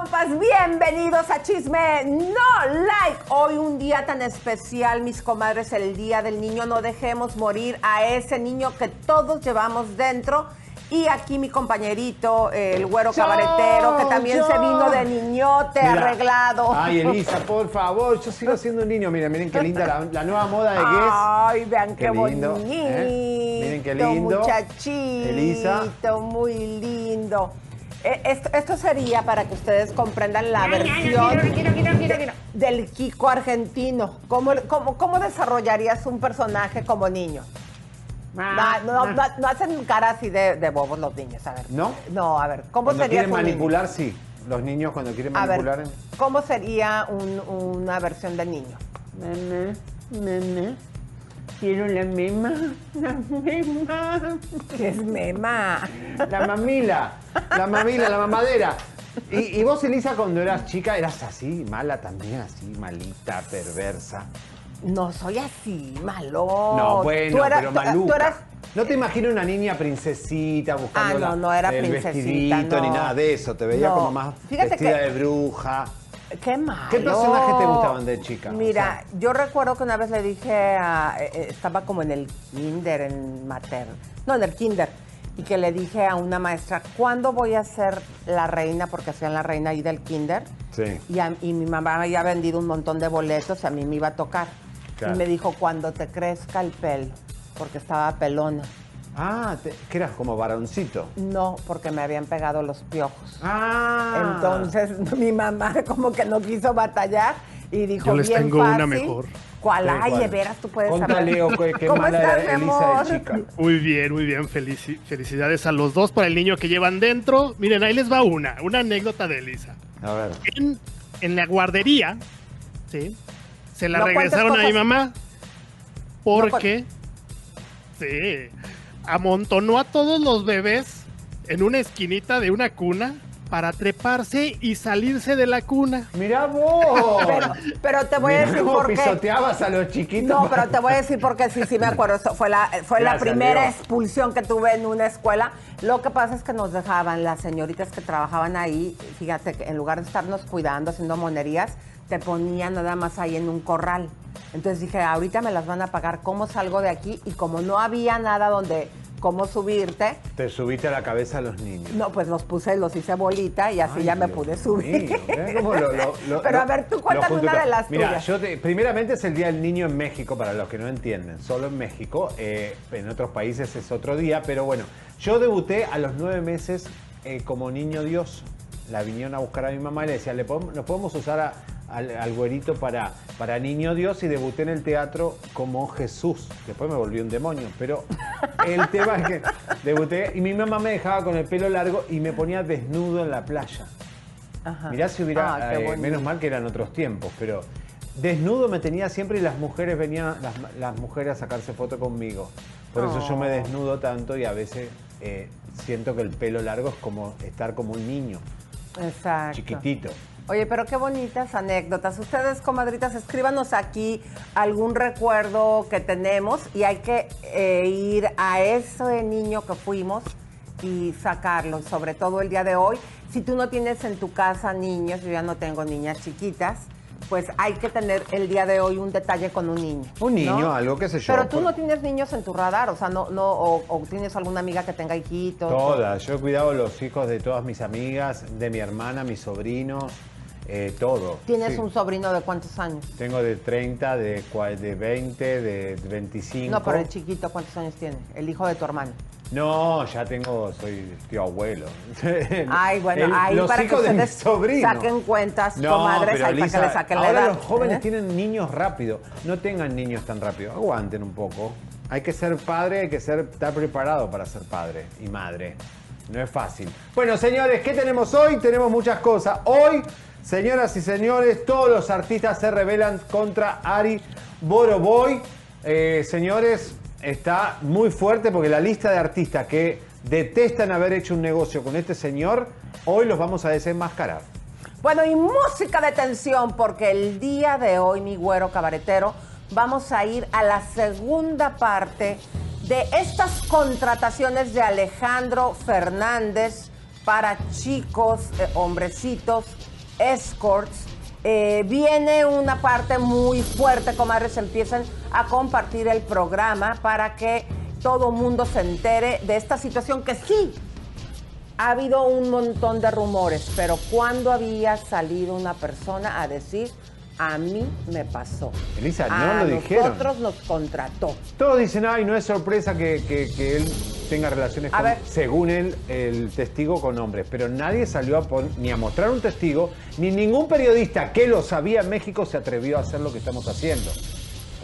compas, bienvenidos a Chisme No Like. Hoy un día tan especial, mis comadres, el Día del Niño. No dejemos morir a ese niño que todos llevamos dentro. Y aquí mi compañerito, el güero cabaretero, que también se vino de niñote arreglado. Ay, Elisa, por favor, yo sigo siendo un niño. Miren, miren qué linda la, la nueva moda de Guess. Ay, vean qué, lindo, bonito. ¿eh? Miren qué lindo. Muchachito, Elisa. muy lindo. Eh, Esto, esto sería para que ustedes comprendan la versión de- del Kiko argentino. ¿Cómo, cómo, cómo desarrollarías un personaje como niño? Ah, No, no, no, no hacen cara así de, de bobos los niños, a ver. ¿No? No, a ver, ¿cómo Cuando sería quieren un niño? manipular, sí. Los niños cuando quieren A ver, manipular. ¿cómo sería un- una versión de niño? Mamá, mamá, quiero la mema, la mema. ¿Qué es mema? La mamila, la mamila, la mamadera. Y, y vos, Elisa, cuando eras chica, eras así, mala también, así, malita, perversa. No soy así, malo. No, bueno, Tú eras- pero tú maluca. eras- No te imagino una niña princesita buscando Ah, no, no era el princesita, vestidito ni nada de eso. Te veía No. como más Fíjate vestida que- de bruja. Qué malo. ¿Qué personajes te gustaban de chica? Mira, O sea- yo recuerdo que una vez le dije a. eh, eh, estaba como en el kinder, en mater. No, en el kinder. Y que le dije a una maestra, ¿cuándo voy a ser la reina? Porque hacían la reina ahí del kinder. Sí. Y, a- y mi mamá había vendido un montón de boletos y a mí me iba a tocar. Claro. Y me dijo, cuando te crezca el pelo, porque estaba pelona. Ah, te- que eras como varoncito. No, porque me habían pegado los piojos. Ah. Entonces mi mamá como que no quiso batallar y dijo Yo les bien tengo una mejor. ¿Cuál? Sí, Ay, ¿cuál? de veras tú puedes Contale, saber. o qué- qué ¿Cómo mala estás, era mi Elisa de chica. Muy bien, muy bien. Felici- felicidades a los dos por el niño que llevan dentro. Miren, ahí les va una, una anécdota de Elisa. A ver. En, en la guardería, ¿sí? Se la No regresaron a mi mamá porque, sí, amontonó a todos los bebés en una esquinita de una cuna para treparse y salirse de la cuna. Mirá vos. Pero, pero te voy a decir cómo por qué. pisoteabas a los chiquitos. No, pero te voy a decir porque sí, sí me acuerdo. Eso Fue la, fue la primera expulsión que tuve en una escuela. Lo que pasa es que nos dejaban las señoritas que trabajaban ahí, fíjate, que en lugar de estarnos cuidando, haciendo monerías, te ponían nada más ahí en un corral. Entonces dije, ahorita me las van a pagar, ¿cómo salgo de aquí? Y como no había nada donde, cómo subirte, Te subiste a la cabeza a los niños. no, pues los puse, los hice bolita y así Ay, ya me pude subir. mío, mirá cómo lo- lo- lo- Pero a ver, tú cuéntame una de las Mira, tuyas. yo te- primeramente es el Día del Niño en México, para los que no entienden. Solo en México. eh, en otros países es otro día, pero bueno. Yo debuté a los nueve meses eh, como niño Dios. La vinieron a buscar a mi mamá y le decía, ¿le podemos, ¿nos podemos usar a- al, al güerito para, para niño Dios? Y debuté en el teatro como Jesús. Después me volví un demonio, pero el tema es que debuté y mi mamá me dejaba con el pelo largo y me ponía desnudo en la playa. Ajá. Mirá si hubiera, Ah, eh, menos mal que eran otros tiempos, pero desnudo me tenía siempre y las mujeres venían, las, las mujeres a sacarse foto conmigo. Por eso yo me Oh. desnudo tanto y a veces eh, siento que el pelo largo es como estar como un niño, Exacto. chiquitito. Oye, pero qué bonitas anécdotas. Ustedes, comadritas, escríbanos aquí algún recuerdo que tenemos y hay que eh, ir a ese niño que fuimos y sacarlo, sobre todo el día de hoy. Si tú no tienes en tu casa niños, yo ya no tengo niñas chiquitas, pues hay que tener el día de hoy un detalle con un niño. Un niño, ¿no? algo que sé yo. Pero tú por- no tienes niños en tu radar, o sea, no, no, o, o tienes alguna amiga que tenga hijitos. Todas, yo he cuidado los hijos de todas mis amigas, de mi hermana, mis sobrinos, eh, todo. ¿Tienes Sí. un sobrino de cuántos años? Tengo de 30, de, de 20, de 25. No, pero el chiquito, ¿cuántos años tiene? El hijo de tu hermano. No, ya tengo, soy tío abuelo. Ay, bueno, El- ahí los para que hijos de ustedes mis sobrinos. saquen cuentas, No, comadres, pero ahí para Elisa, que le saquen la ahora edad. los jóvenes ¿eh? tienen niños rápido. No tengan niños tan rápido. Aguanten un poco. Hay que ser padre, hay que ser, estar preparado para ser padre y madre. No es fácil. Bueno, señores, ¿qué tenemos hoy? Tenemos muchas cosas. Hoy, señoras y señores, todos los artistas se rebelan contra Ari Boroboy. Eh, señores, está muy fuerte porque la lista de artistas que detestan haber hecho un negocio con este señor, hoy los vamos a desenmascarar. Bueno, y música de tensión, porque el día de hoy, mi güero cabaretero, vamos a ir a la segunda parte de estas contrataciones de Alejandro Fernández para chicos, eh, hombrecitos, escorts. Eh, viene una parte muy fuerte, comadres, empiezan a compartir el programa para que todo mundo se entere de esta situación que sí ha habido un montón de rumores, pero ¿cuándo había salido una persona a decir a mí me pasó. Elisa, no a lo dijeron. nosotros nos contrató. Todos dicen, ay, no es sorpresa que, que- que él tenga relaciones A con, ver. según él, el testigo con hombres. Pero nadie salió a pon- ni a mostrar un testigo, ni ningún periodista que lo sabía en México se atrevió a hacer lo que estamos haciendo.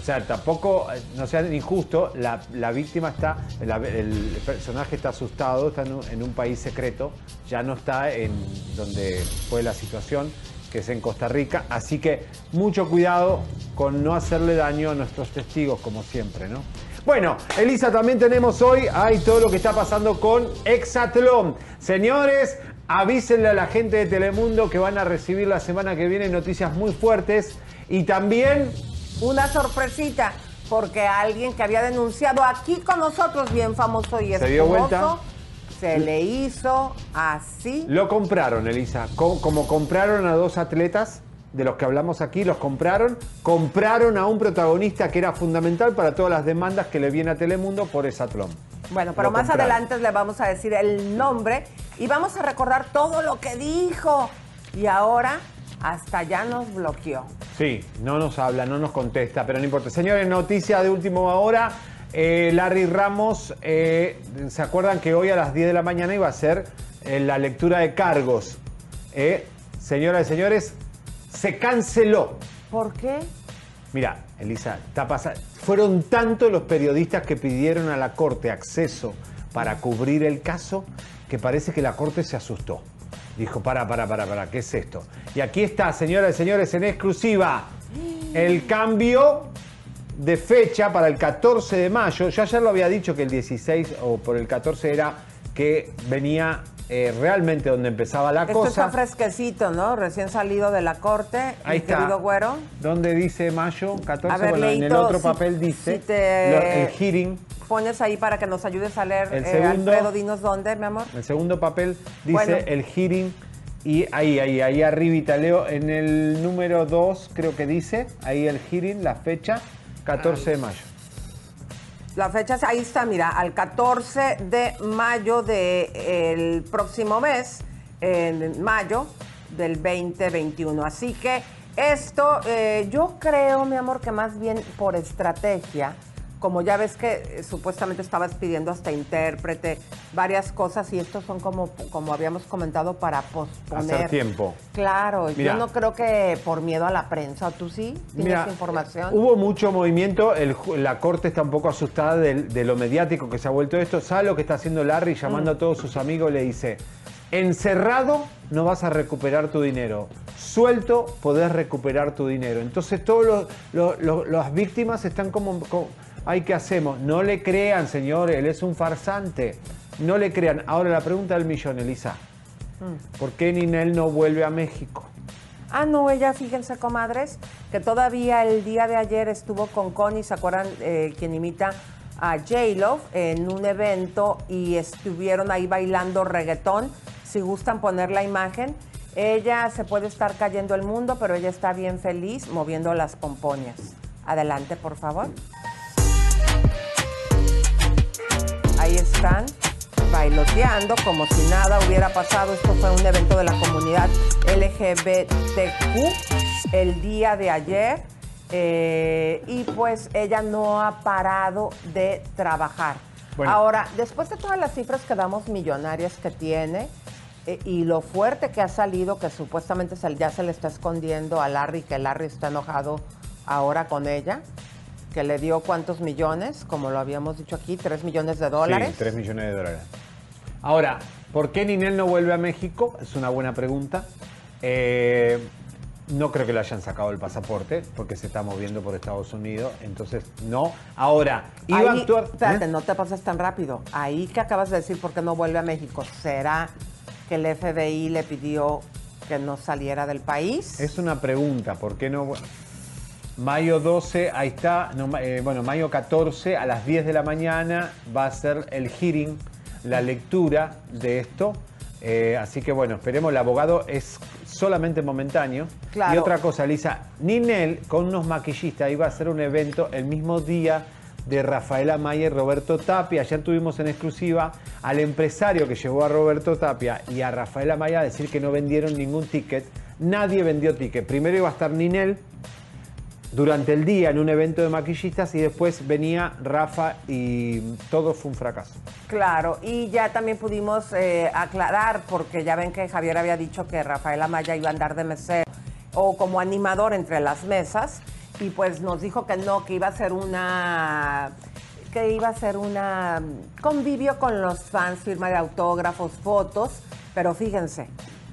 O sea, tampoco, eh, no sea injusto, la, la víctima está, la- el personaje está asustado, está en un, en un país secreto, ya no está en donde fue la situación, que es en Costa Rica. Así que mucho cuidado con no hacerle daño a nuestros testigos, como siempre, ¿no? Bueno, Elisa, también tenemos hoy, hay todo lo que está pasando con Exatlón. Señores, avísenle a la gente de Telemundo que van a recibir la semana que viene noticias muy fuertes y también Una sorpresita, porque alguien que había denunciado aquí con nosotros, bien famoso y ¿Se dio vuelta? Se le hizo así. Lo compraron, Elisa. Co- Como compraron a dos atletas de los que hablamos aquí, los compraron. Compraron a un protagonista que era fundamental para todas las demandas que le viene a Telemundo por Exatlón. Bueno, pero Lo más compraron. adelante le vamos a decir el nombre y vamos a recordar todo lo que dijo. Y ahora hasta ya nos bloqueó. Sí, no nos habla, no nos contesta, pero no importa. Señores, noticia de última hora. Eh, Larry Ramos, eh, ¿se acuerdan que hoy a las 10 de la mañana iba a ser eh, la lectura de cargos? Señoras y señores, se canceló. ¿Por qué? Mira, Elisa, está pasa- fueron tantos los periodistas que pidieron a la Corte acceso para cubrir el caso que parece que la Corte se asustó. Dijo, para, para, para, para, ¿qué es esto? Y aquí está, señoras y señores, en exclusiva, el cambio de fecha para el 14 de mayo. Yo ayer lo había dicho que el 16 o por el 14 era que venía eh, realmente donde empezaba la Esto cosa. está fresquecito, ¿no? Recién salido de la corte. Ahí mi está. querido güero. ¿Dónde dice mayo 14? A ver, bueno, en el otro si- papel dice si te- lo- el hearing. Pones ahí para que nos ayudes a leer. El eh, segundo. Alfredo, dinos dónde, mi amor. El segundo papel dice Bueno. el hearing. Y ahí, ahí, ahí arribita, Leo, en el número 2 creo que dice, ahí el hearing, la fecha, 14 de mayo. La fecha, ahí está, mira, al 14 de mayo del próximo mes, en mayo del 2021. Así que esto, eh, yo creo, mi amor, que más bien por estrategia, como ya ves que eh, supuestamente estabas pidiendo hasta intérprete, varias cosas, y estos son como, como habíamos comentado, para posponer. Hacer tiempo. Claro, Mira. yo no creo que por miedo a la prensa, ¿tú sí? ¿Tienes Mira, información? Hubo mucho movimiento, el la corte está un poco asustada de, lo mediático que se ha vuelto esto. ¿Sabe lo que está haciendo Larry? Llamando a todos sus amigos le dice, encerrado no vas a recuperar tu dinero, suelto podés recuperar tu dinero. Entonces todos los, los- los- las víctimas están como, como, ay, ¿qué hacemos? No le crean, señor, él es un farsante. No le crean. Ahora la pregunta del millón, Elisa. ¿Por qué Ninel no vuelve a México? Ah, no, ella, fíjense, comadres, que todavía el día de ayer estuvo con Connie, ¿se acuerdan? Eh, quien imita a J-Lo en un evento y estuvieron ahí bailando reggaetón. Si gustan poner la imagen, ella se puede estar cayendo el mundo, pero ella está bien feliz moviendo las pompoñas. Adelante, por favor. Ahí están bailoteando como si nada hubiera pasado. Esto fue un evento de la comunidad LGBTQ el día de ayer. Eh, y pues ella no ha parado de trabajar. Bueno. Ahora, después de todas las cifras que damos millonarias que tiene eh, y lo fuerte que ha salido, que supuestamente ya se le está escondiendo a Larry, que Larry está enojado ahora con ella, que le dio cuántos millones, como lo habíamos dicho aquí, tres millones de dólares. Sí, 3 millones de dólares. Ahora, ¿por qué Ninel no vuelve a México? Es una buena pregunta. Eh, no creo que le hayan sacado el pasaporte porque se está moviendo por Estados Unidos. Entonces, no. Ahora, iba a Ahí- actuar. Espérate, ¿Eh? no te pases tan rápido. Ahí que acabas de decir por qué no vuelve a México, ¿será que el FBI le pidió que no saliera del país? Es una pregunta, ¿por qué no? Mayo 12, ahí está, no, eh, bueno, mayo 14 a las 10 de la mañana va a ser el hearing, la lectura de esto. Eh, así que bueno, esperemos, el abogado es solamente momentáneo. Claro. Y otra cosa, Lisa, Ninel con unos maquillistas iba a hacer un evento el mismo día de Rafaela Maya y Roberto Tapia. Ayer tuvimos en exclusiva al empresario que llevó a Roberto Tapia y a Rafaela Maya a decir que no vendieron ningún ticket. Nadie vendió ticket. Primero iba a estar Ninel durante el día en un evento de maquillistas y después venía Rafa y todo fue un fracaso. Claro, y ya también pudimos eh, aclarar, porque ya ven que Javier había dicho que Rafael Amaya iba a andar de mesero o como animador entre las mesas, y pues nos dijo que no, que iba a ser una que iba a ser una convivio con los fans, firma de autógrafos, fotos, pero fíjense,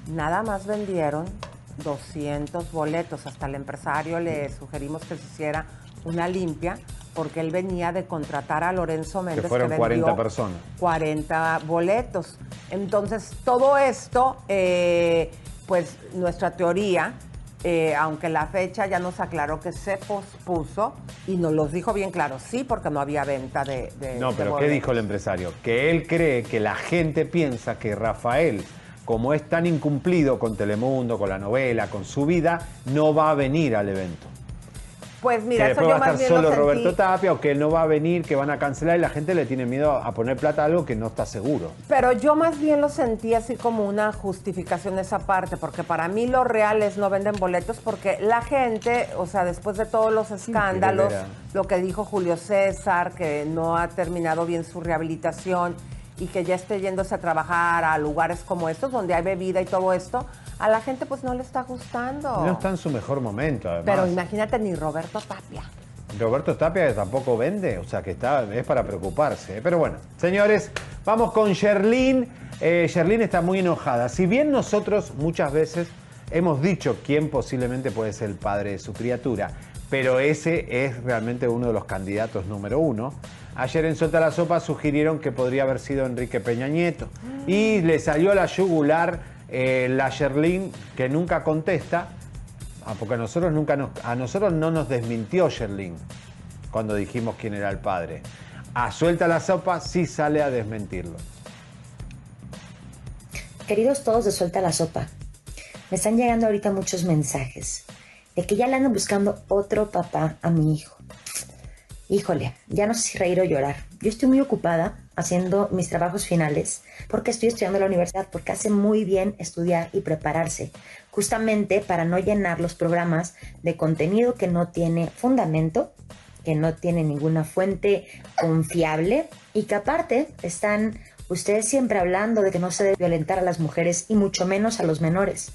nada más vendieron 200 boletos. Hasta el empresario le sugerimos que se hiciera una limpia porque él venía de contratar a Lorenzo Méndez. Que fueron vendió 40 personas. 40 boletos. Entonces, todo esto, eh, pues nuestra teoría, eh, aunque la fecha ya nos aclaró que se pospuso y nos los dijo bien claro, sí, porque no había venta de... de- No, de pero ¿qué dijo el empresario? Que él cree que la gente piensa que Rafael, como es tan incumplido con Telemundo, con la novela, con su vida, no va a venir al evento. Pues mira, que eso yo va a más estar bien lo solo Roberto Tapia o que él no va a venir, que van a cancelar y la gente le tiene miedo a poner plata a algo que no está seguro. Pero yo más bien lo sentí así como una justificación esa parte, porque para mí lo real es no venden boletos, porque la gente, o sea, después de todos los escándalos, lo que dijo Julio César, que no ha terminado bien su rehabilitación y que ya esté yéndose a trabajar a lugares como estos, donde hay bebida y todo esto, a la gente pues no le está gustando. No está en su mejor momento, además. Pero imagínate ni Roberto Tapia. Roberto Tapia que tampoco vende, o sea que está, es para preocuparse. Pero bueno, señores, vamos con Sherlyn. Eh, Sherlyn está muy enojada. Si bien nosotros muchas veces hemos dicho quién posiblemente puede ser el padre de su criatura, pero ese es realmente uno de los candidatos número uno. Ayer en Suelta la Sopa sugirieron que podría haber sido Enrique Peña Nieto. Y le salió a la yugular eh, la Sherlyn, que nunca contesta, Ah, porque a nosotros nunca nos, a nosotros no nos desmintió Sherlyn cuando dijimos quién era el padre. A suelta la sopa sí sale a desmentirlo. Queridos todos de Suelta la Sopa, me están llegando ahorita muchos mensajes de que ya le andan buscando otro papá a mi hijo. Híjole, ya no sé si reír o llorar. Yo estoy muy ocupada haciendo mis trabajos finales porque estoy estudiando en la universidad, porque hace muy bien estudiar y prepararse, justamente para no llenar los programas de contenido que no tiene fundamento, que no tiene ninguna fuente confiable y que aparte están ustedes siempre hablando de que no se debe violentar a las mujeres y mucho menos a los menores.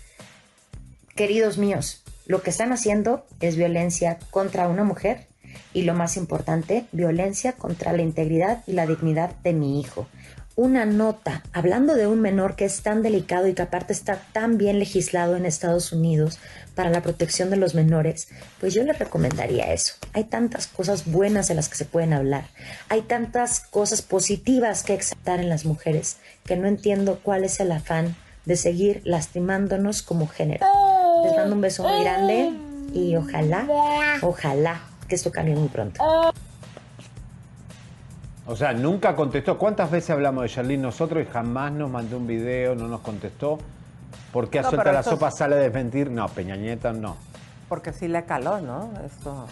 Queridos míos, lo que están haciendo es violencia contra una mujer y lo más importante, violencia contra la integridad y la dignidad de mi hijo. Una nota hablando de un menor que es tan delicado y que aparte está tan bien legislado en Estados Unidos para la protección de los menores, pues yo les recomendaría eso. Hay tantas cosas buenas de las que se pueden hablar, hay tantas cosas positivas que exaltar en las mujeres que no entiendo cuál es el afán de seguir lastimándonos como género. Les mando un beso muy grande y ojalá, ojalá que esto cambie muy pronto. O sea, nunca contestó. ¿Cuántas veces hablamos de Sherlyn nosotros y jamás nos mandó un video, no nos contestó? ¿Por qué a No, suelta la sopa es- sale a desmentir? No, Peña Nieto no. Porque sí le caló, ¿no? Esto.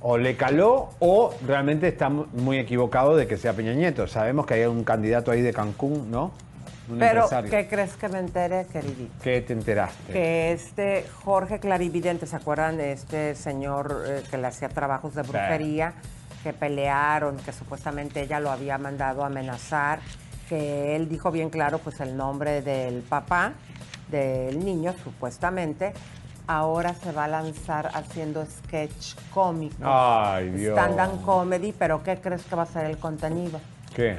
O le caló o realmente está mu- muy equivocado de que sea Peña Nieto. Sabemos que hay un candidato ahí de Cancún, ¿no? Un Pero, empresario. ¿qué crees que me entere, queridito? ¿Qué te enteraste? que este Jorge Clarividente, ¿se acuerdan de este señor eh, que le hacía trabajos de brujería? Que pelearon, que supuestamente ella lo había mandado a amenazar, que él dijo bien claro pues el nombre del papá del niño, supuestamente. Ahora se va a lanzar haciendo sketch cómico. Ay, Dios. Stand-up comedy, pero ¿qué crees que va a ser el contenido? ¿Qué?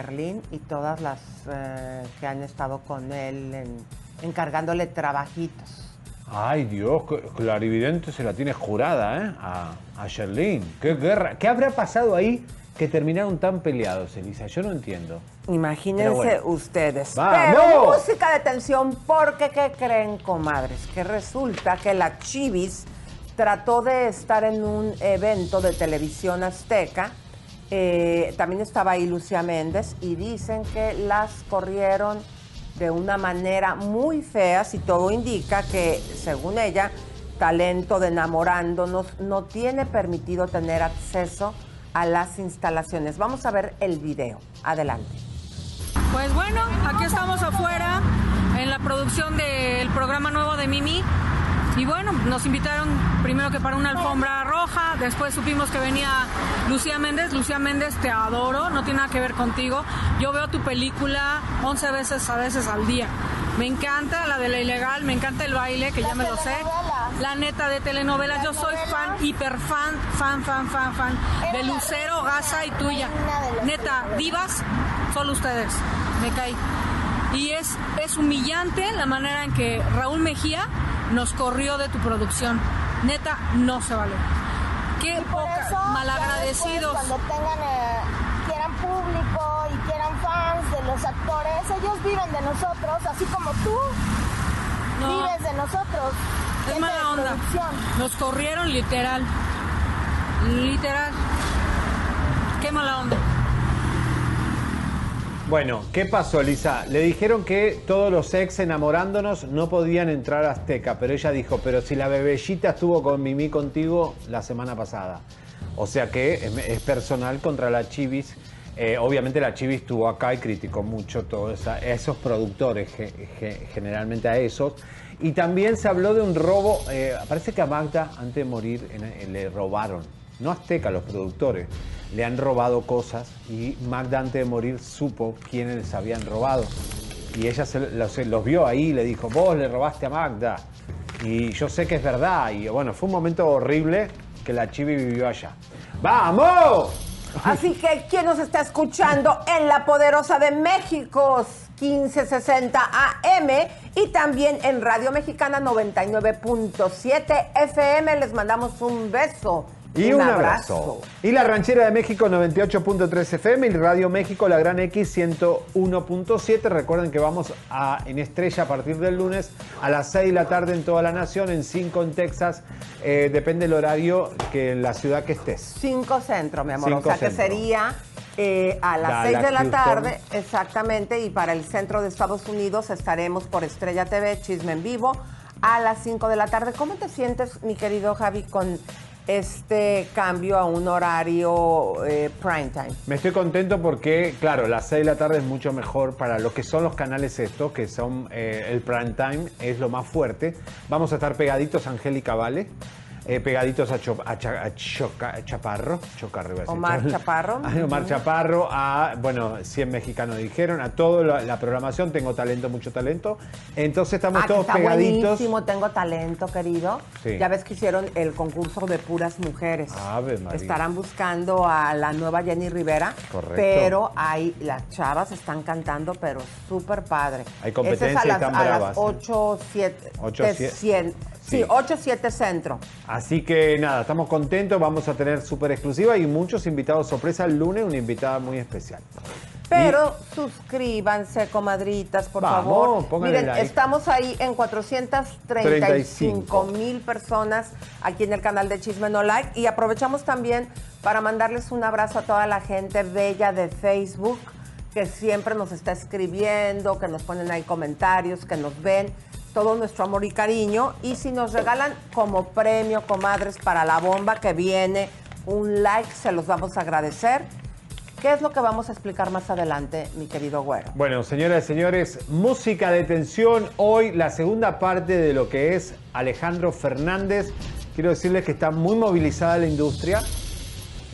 Sherlyn y todas las eh, que han estado con él en- encargándole trabajitos. Ay, Dios, Clarividente se la tiene jurada, ¿eh? A, a Sherlyn. ¿Qué guerra? ¿Qué habrá pasado ahí que terminaron tan peleados, Elisa? Yo no entiendo. Imagínense bueno. ustedes. ¡Vamos! Pero música de tensión, porque ¿qué creen, comadres? Que resulta que la Chivis trató de estar en un evento de televisión azteca Eh, también estaba ahí Lucía Méndez y dicen que las corrieron de una manera muy fea, si todo indica que, según ella, talento de enamorándonos no tiene permitido tener acceso a las instalaciones. Vamos a ver el video. Adelante. Pues bueno, aquí estamos afuera en la producción del programa nuevo de Mimi. Y bueno, nos invitaron primero que para una alfombra roja, después supimos que venía Lucía Méndez. Lucía Méndez, te adoro, no tiene nada que ver contigo. Yo veo tu película 11 veces a veces al día. Me encanta la de la ilegal, me encanta el baile, que ya me lo sé. La neta de telenovelas, yo soy fan, hiper fan, fan, fan, fan, fan de Lucero, Gaza y tuya. Neta, divas, solo ustedes. Me caí. Y es, es humillante la manera en que Raúl Mejía nos corrió de tu producción. Neta, no se vale. Qué poca, malagradecidos. cuando tengan, eh, quieran público y quieran fans de los actores, ellos viven de nosotros, así como tú No. vives de nosotros. Es mala onda. producción. Nos corrieron literal. Literal. Qué mala onda. Bueno, ¿qué pasó, Lisa? Le dijeron que todos los ex enamorándonos no podían entrar a Azteca, pero ella dijo, pero si la bebellita estuvo con Mimi contigo la semana pasada. O sea que es, personal contra la Chivis. Eh, obviamente la Chivis estuvo acá y criticó mucho todos esos productores, ge- ge- generalmente a esos. Y también se habló de un robo, eh, parece que a Magda antes de morir en- le robaron, no Azteca, los productores, le han robado cosas y Magda antes de morir supo quiénes les habían robado. Y ella se los, los vio ahí y le dijo, vos le robaste a Magda. Y yo sé que es verdad. Y bueno, fue un momento horrible que la Chivi vivió allá. ¡Vamos! Así que, ¿quién nos está escuchando en la Poderosa de México? 1560 AM y también en Radio Mexicana 99.7 FM. Les mandamos un beso. Y un, abrazo. Y la Ranchera de México 98.3 FM y Radio México La Gran X 101.7. Recuerden que vamos a, en Estrella a partir del lunes a las 6 de la tarde en toda la nación, en 5 en Texas. Eh, depende del horario que en la ciudad que estés. 5 centro, mi amor. Cinco o sea que sería eh, a las Dallas, 6 de la Houston. tarde, exactamente. Y para el centro de Estados Unidos estaremos por Estrella TV, Chisme en Vivo, a las 5 de la tarde. ¿Cómo te sientes, mi querido Javi, con este cambio a un horario eh, prime time? Me estoy contento porque, claro, las 6 de la tarde es mucho mejor para lo que son los canales estos, que son eh, el prime time, es lo más fuerte. Vamos a estar pegaditos Angélica Vale, eh, pegaditos a, Cho- a Cha- a Choca- a Chaparro, Chocarro iba a decir. Omar Chaparro. A Omar Chaparro, a, bueno, 100 mexicanos dijeron, a toda la, la programación, tengo talento, mucho talento. Entonces estamos Ah, todos está pegaditos. buenísimo, tengo talento, querido. Sí. Ya ves que hicieron el concurso de puras mujeres. Ave María. Estarán buscando a la nueva Jenny Rivera. Correcto. Pero hay, las chavas están cantando, pero súper padre. Hay competencia es a y las, a bravas, las ¿eh? 8, 7, Ocho, siete. Sí, Sí. 8, 7 centro. Así que nada, estamos contentos, vamos a tener súper exclusiva y muchos invitados sorpresa el lunes, una invitada muy especial. Pero suscríbanse, comadritas, por Vamos, favor. Miren, like. estamos ahí en 435 mil personas aquí en el canal de Chisme No Like. Y aprovechamos también para mandarles un abrazo a toda la gente bella de Facebook que siempre nos está escribiendo, que nos ponen ahí comentarios, que nos ven. Todo nuestro amor y cariño. Y si nos regalan como premio, comadres, para la bomba que viene, un like, se los vamos a agradecer. ¿Qué es lo que vamos a explicar más adelante, mi querido güero? Bueno, señoras y señores, música de tensión. Hoy la segunda parte de lo que es Alejandro Fernández. Quiero decirles que está muy movilizada la industria.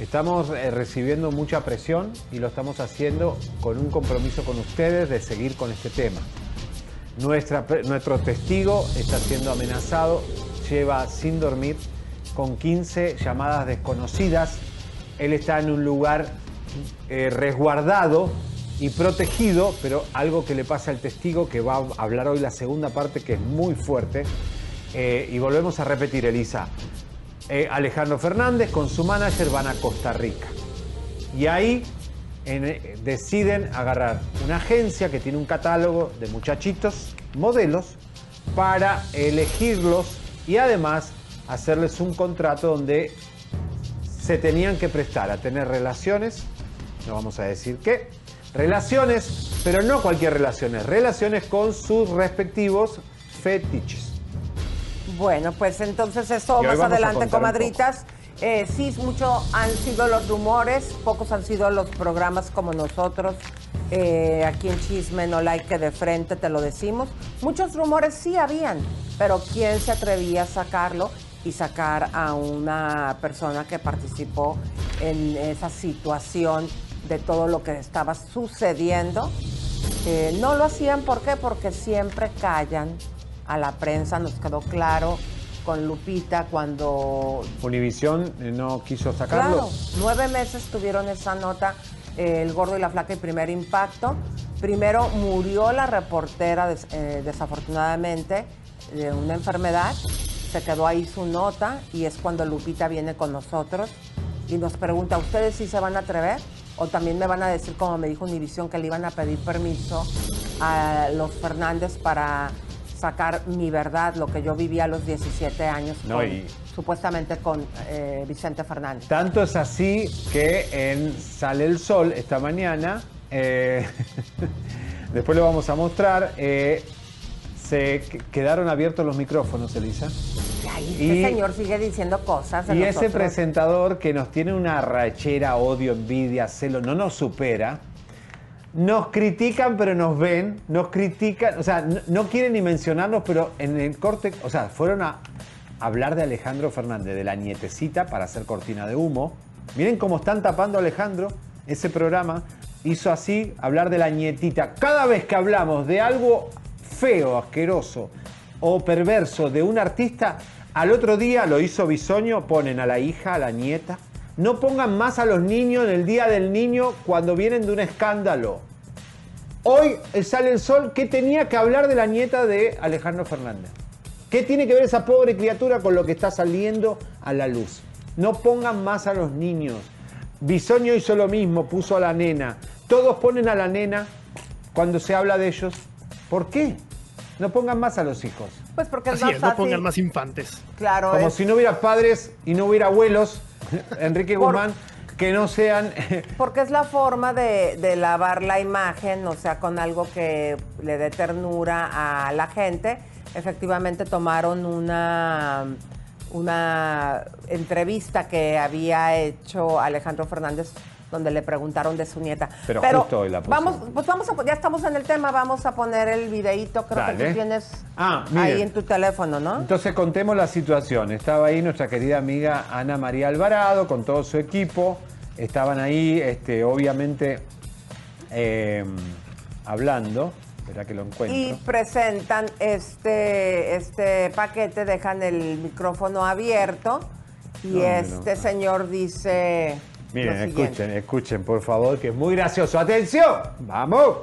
Estamos eh, recibiendo mucha presión y lo estamos haciendo con un compromiso con ustedes de seguir con este tema. Nuestro testigo está siendo amenazado, lleva sin dormir con 15 llamadas desconocidas. Él está en un lugar eh, resguardado y protegido, pero algo que le pasa al testigo, que va a hablar hoy la segunda parte, que es muy fuerte. Eh, y volvemos a repetir, Elisa. Eh, Alejandro Fernández con su manager van a Costa Rica. Y ahí en- eh, deciden agarrar una agencia que tiene un catálogo de muchachitos, modelos, para elegirlos y además hacerles un contrato donde se tenían que prestar a tener relaciones, no vamos a decir qué, relaciones, pero no cualquier relaciones, relaciones con sus respectivos fetiches. Bueno, pues entonces eso más adelante, comadritas. Eh, sí, mucho han sido los rumores, pocos han sido los programas como nosotros. eh, aquí en Chisme no like que de frente te lo decimos. Muchos rumores sí habían, pero ¿quién se atrevía a sacarlo y sacar a una persona que participó en esa situación de todo lo que estaba sucediendo? Eh, no lo hacían, ¿por qué? Porque siempre callan a la prensa, nos quedó claro con Lupita cuando... Univisión eh, no quiso sacarlo. Claro, nueve meses tuvieron esa nota, eh, El Gordo y la Flaca y Primer Impacto. Primero murió la reportera, des- eh, desafortunadamente, de una enfermedad. Se quedó ahí su nota y es cuando Lupita viene con nosotros y nos pregunta, ¿ustedes sí se van a atrever? O también me van a decir, como me dijo Univisión, que le iban a pedir permiso a los Fernández para sacar mi verdad, lo que yo viví a los 17 años, No, con- y- supuestamente con eh, Vicente Fernández. Tanto es así que en Sale el Sol esta mañana, eh, después lo vamos a mostrar, eh, se qu- quedaron abiertos los micrófonos, Elisa. Ay, Y- este señor sigue diciendo cosas. Y ese presentador que nos tiene una rachera, odio, envidia, celo, no nos supera. Nos critican, pero nos ven, nos critican, o sea, no, quieren ni mencionarnos, pero en el corte, o sea, fueron a hablar de Alejandro Fernández, de la nietecita, para hacer cortina de humo. Miren cómo están tapando a Alejandro, ese programa hizo así, hablar de la nietita. Cada vez que hablamos de algo feo, asqueroso o perverso de un artista, al otro día lo hizo Bisoño, ponen a la hija, a la nieta. No pongan más a los niños en el Día del Niño cuando vienen de un escándalo. Hoy sale el sol, ¿qué tenía que hablar de la nieta de Alejandro Fernández? ¿Qué tiene que ver esa pobre criatura con lo que está saliendo a la luz? No pongan más a los niños. Bisoño hizo lo mismo, puso a la nena. Todos ponen a la nena cuando se habla de ellos. ¿Por qué? No pongan más a los hijos. Pues porque es Así más es, no fácil. pongan más infantes. Claro, Como es- si no hubiera padres y no hubiera abuelos, Enrique Por- Guzmán, que no sean... porque es la forma de, de lavar la imagen, o sea, con algo que le dé ternura a la gente. Efectivamente tomaron una, una entrevista que había hecho Alejandro Fernández donde le preguntaron de su nieta. Pero justo hoy la puso. vamos, pues vamos a, ya estamos en el tema, vamos a poner el videíto, creo que tú tienes Ah, ahí en tu teléfono, ¿no? Entonces contemos la situación. Estaba ahí nuestra querida amiga Ana María Alvarado con todo su equipo. Estaban ahí, este, obviamente, eh, hablando. Espera que lo encuentro. Y presentan este, este paquete, dejan el micrófono abierto y No, no, este no. señor dice... Miren, escuchen, escuchen, por favor, que es muy gracioso. ¡Atención! ¡Vamos!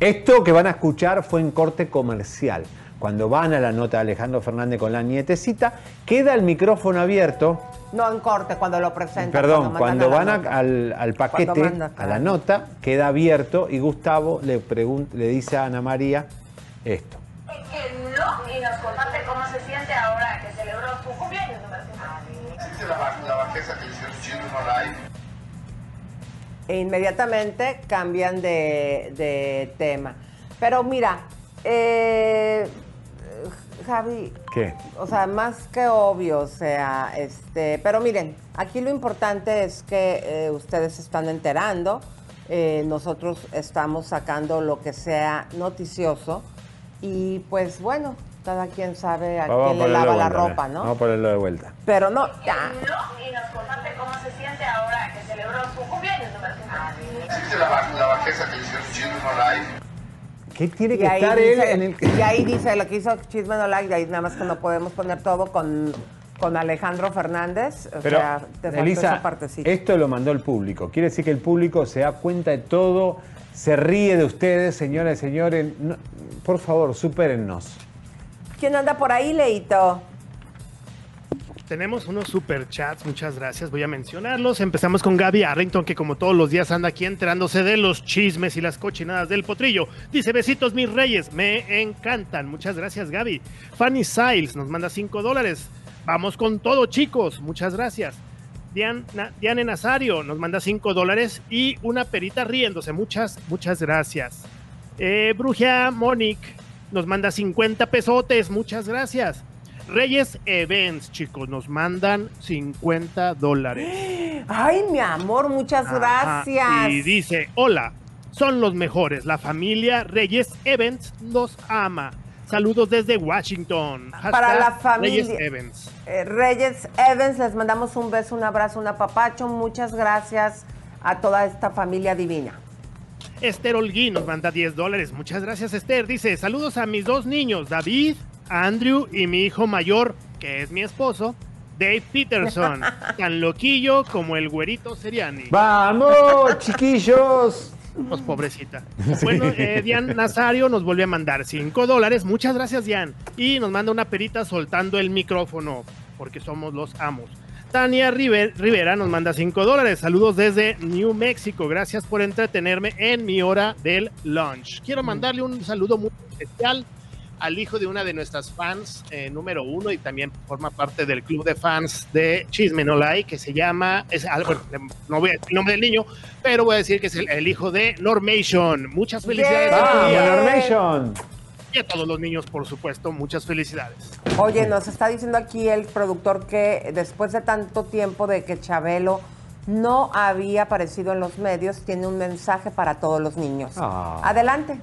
Esto que van a escuchar fue en corte comercial. Cuando van a la nota de Alejandro Fernández con la nietecita, queda el micrófono abierto. No en corte, cuando lo presentan. Perdón, cuando van a- al, al paquete, mandan, a la nota, queda abierto y Gustavo le, le dice a Ana María esto. y nos contaste cómo se siente E inmediatamente cambian de, de tema. Pero mira, eh, Javi, ¿Qué? o sea, más que obvio, o sea, este, pero miren, aquí lo importante es que eh, ustedes se están enterando, eh, nosotros estamos sacando lo que sea noticioso y pues bueno, cada quien sabe a Vamos quién le lava la vuelta, ropa. ¿no? Vamos a ponerlo de vuelta. Pero no, ya, Y nos contaste cómo se siente ahora que celebró su cumpleaños número 50. Existe la, ba- la bajeza que dice Children Alive. ¿Qué tiene que ahí, estar él dice, en el... y ahí dice lo que hizo Chisme No Like, y ahí nada más que no podemos poner todo con, con Alejandro Fernández. O Pero, sea, te faltó Elisa, esa partecita. esto lo mandó el público. Quiere decir que el público se da cuenta de todo, se ríe de ustedes, señoras y señores. No- por favor, supérennos. ¿Quién anda por ahí, Leito? Tenemos unos super chats, muchas gracias, voy a mencionarlos. Empezamos con Gaby Arlington, que como todos los días anda aquí enterándose de los chismes y las cochinadas del potrillo. Dice, besitos mis reyes, me encantan. Muchas gracias Gaby. Fanny Siles nos manda 5 dólares. Vamos con todo chicos, muchas gracias. Diana, Diane Nazario nos manda 5 dólares y una perita riéndose. Muchas, muchas gracias. Eh, Brugia Monique nos manda 50 pesotes. Muchas gracias. Reyes Events, chicos, nos mandan 50 dólares. Ay, mi amor, muchas Ajá, gracias. Y dice, hola, son los mejores. La familia Reyes Events los ama. Saludos desde Washington. Para la familia. Reyes Evans. Eh, Reyes Evans, les mandamos un beso, un abrazo, un apapacho. Muchas gracias a toda esta familia divina. Esther Holguín nos manda 10 dólares. Muchas gracias, Esther. Dice, saludos a mis dos niños, David, Andrew y mi hijo mayor, que es mi esposo, Dave Peterson. tan loquillo como el güerito Seriani. ¡Vamos, chiquillos! Pues pobrecita. Bueno, eh, Dian Nazario nos vuelve a mandar 5 dólares. Muchas gracias, Dian. Y nos manda una perita soltando el micrófono, porque somos los amos. Tania River- Rivera nos manda 5 dólares. Saludos desde New Mexico. Gracias por entretenerme en mi hora del lunch. Quiero mandarle un saludo muy especial al hijo de una de nuestras fans, eh, número uno, y también forma parte del club de fans de Chisme No Like, que se llama, es, ah, bueno, no voy a decir el nombre del niño, pero voy a decir que es el, el hijo de Normation. Muchas felicidades. Bien. a tu ¡Vamos, día. Normation! Y a todos los niños, por supuesto, muchas felicidades. Oye, nos está diciendo aquí el productor que después de tanto tiempo de que Chabelo no había aparecido en los medios, tiene un mensaje para todos los niños. Ah. Adelante,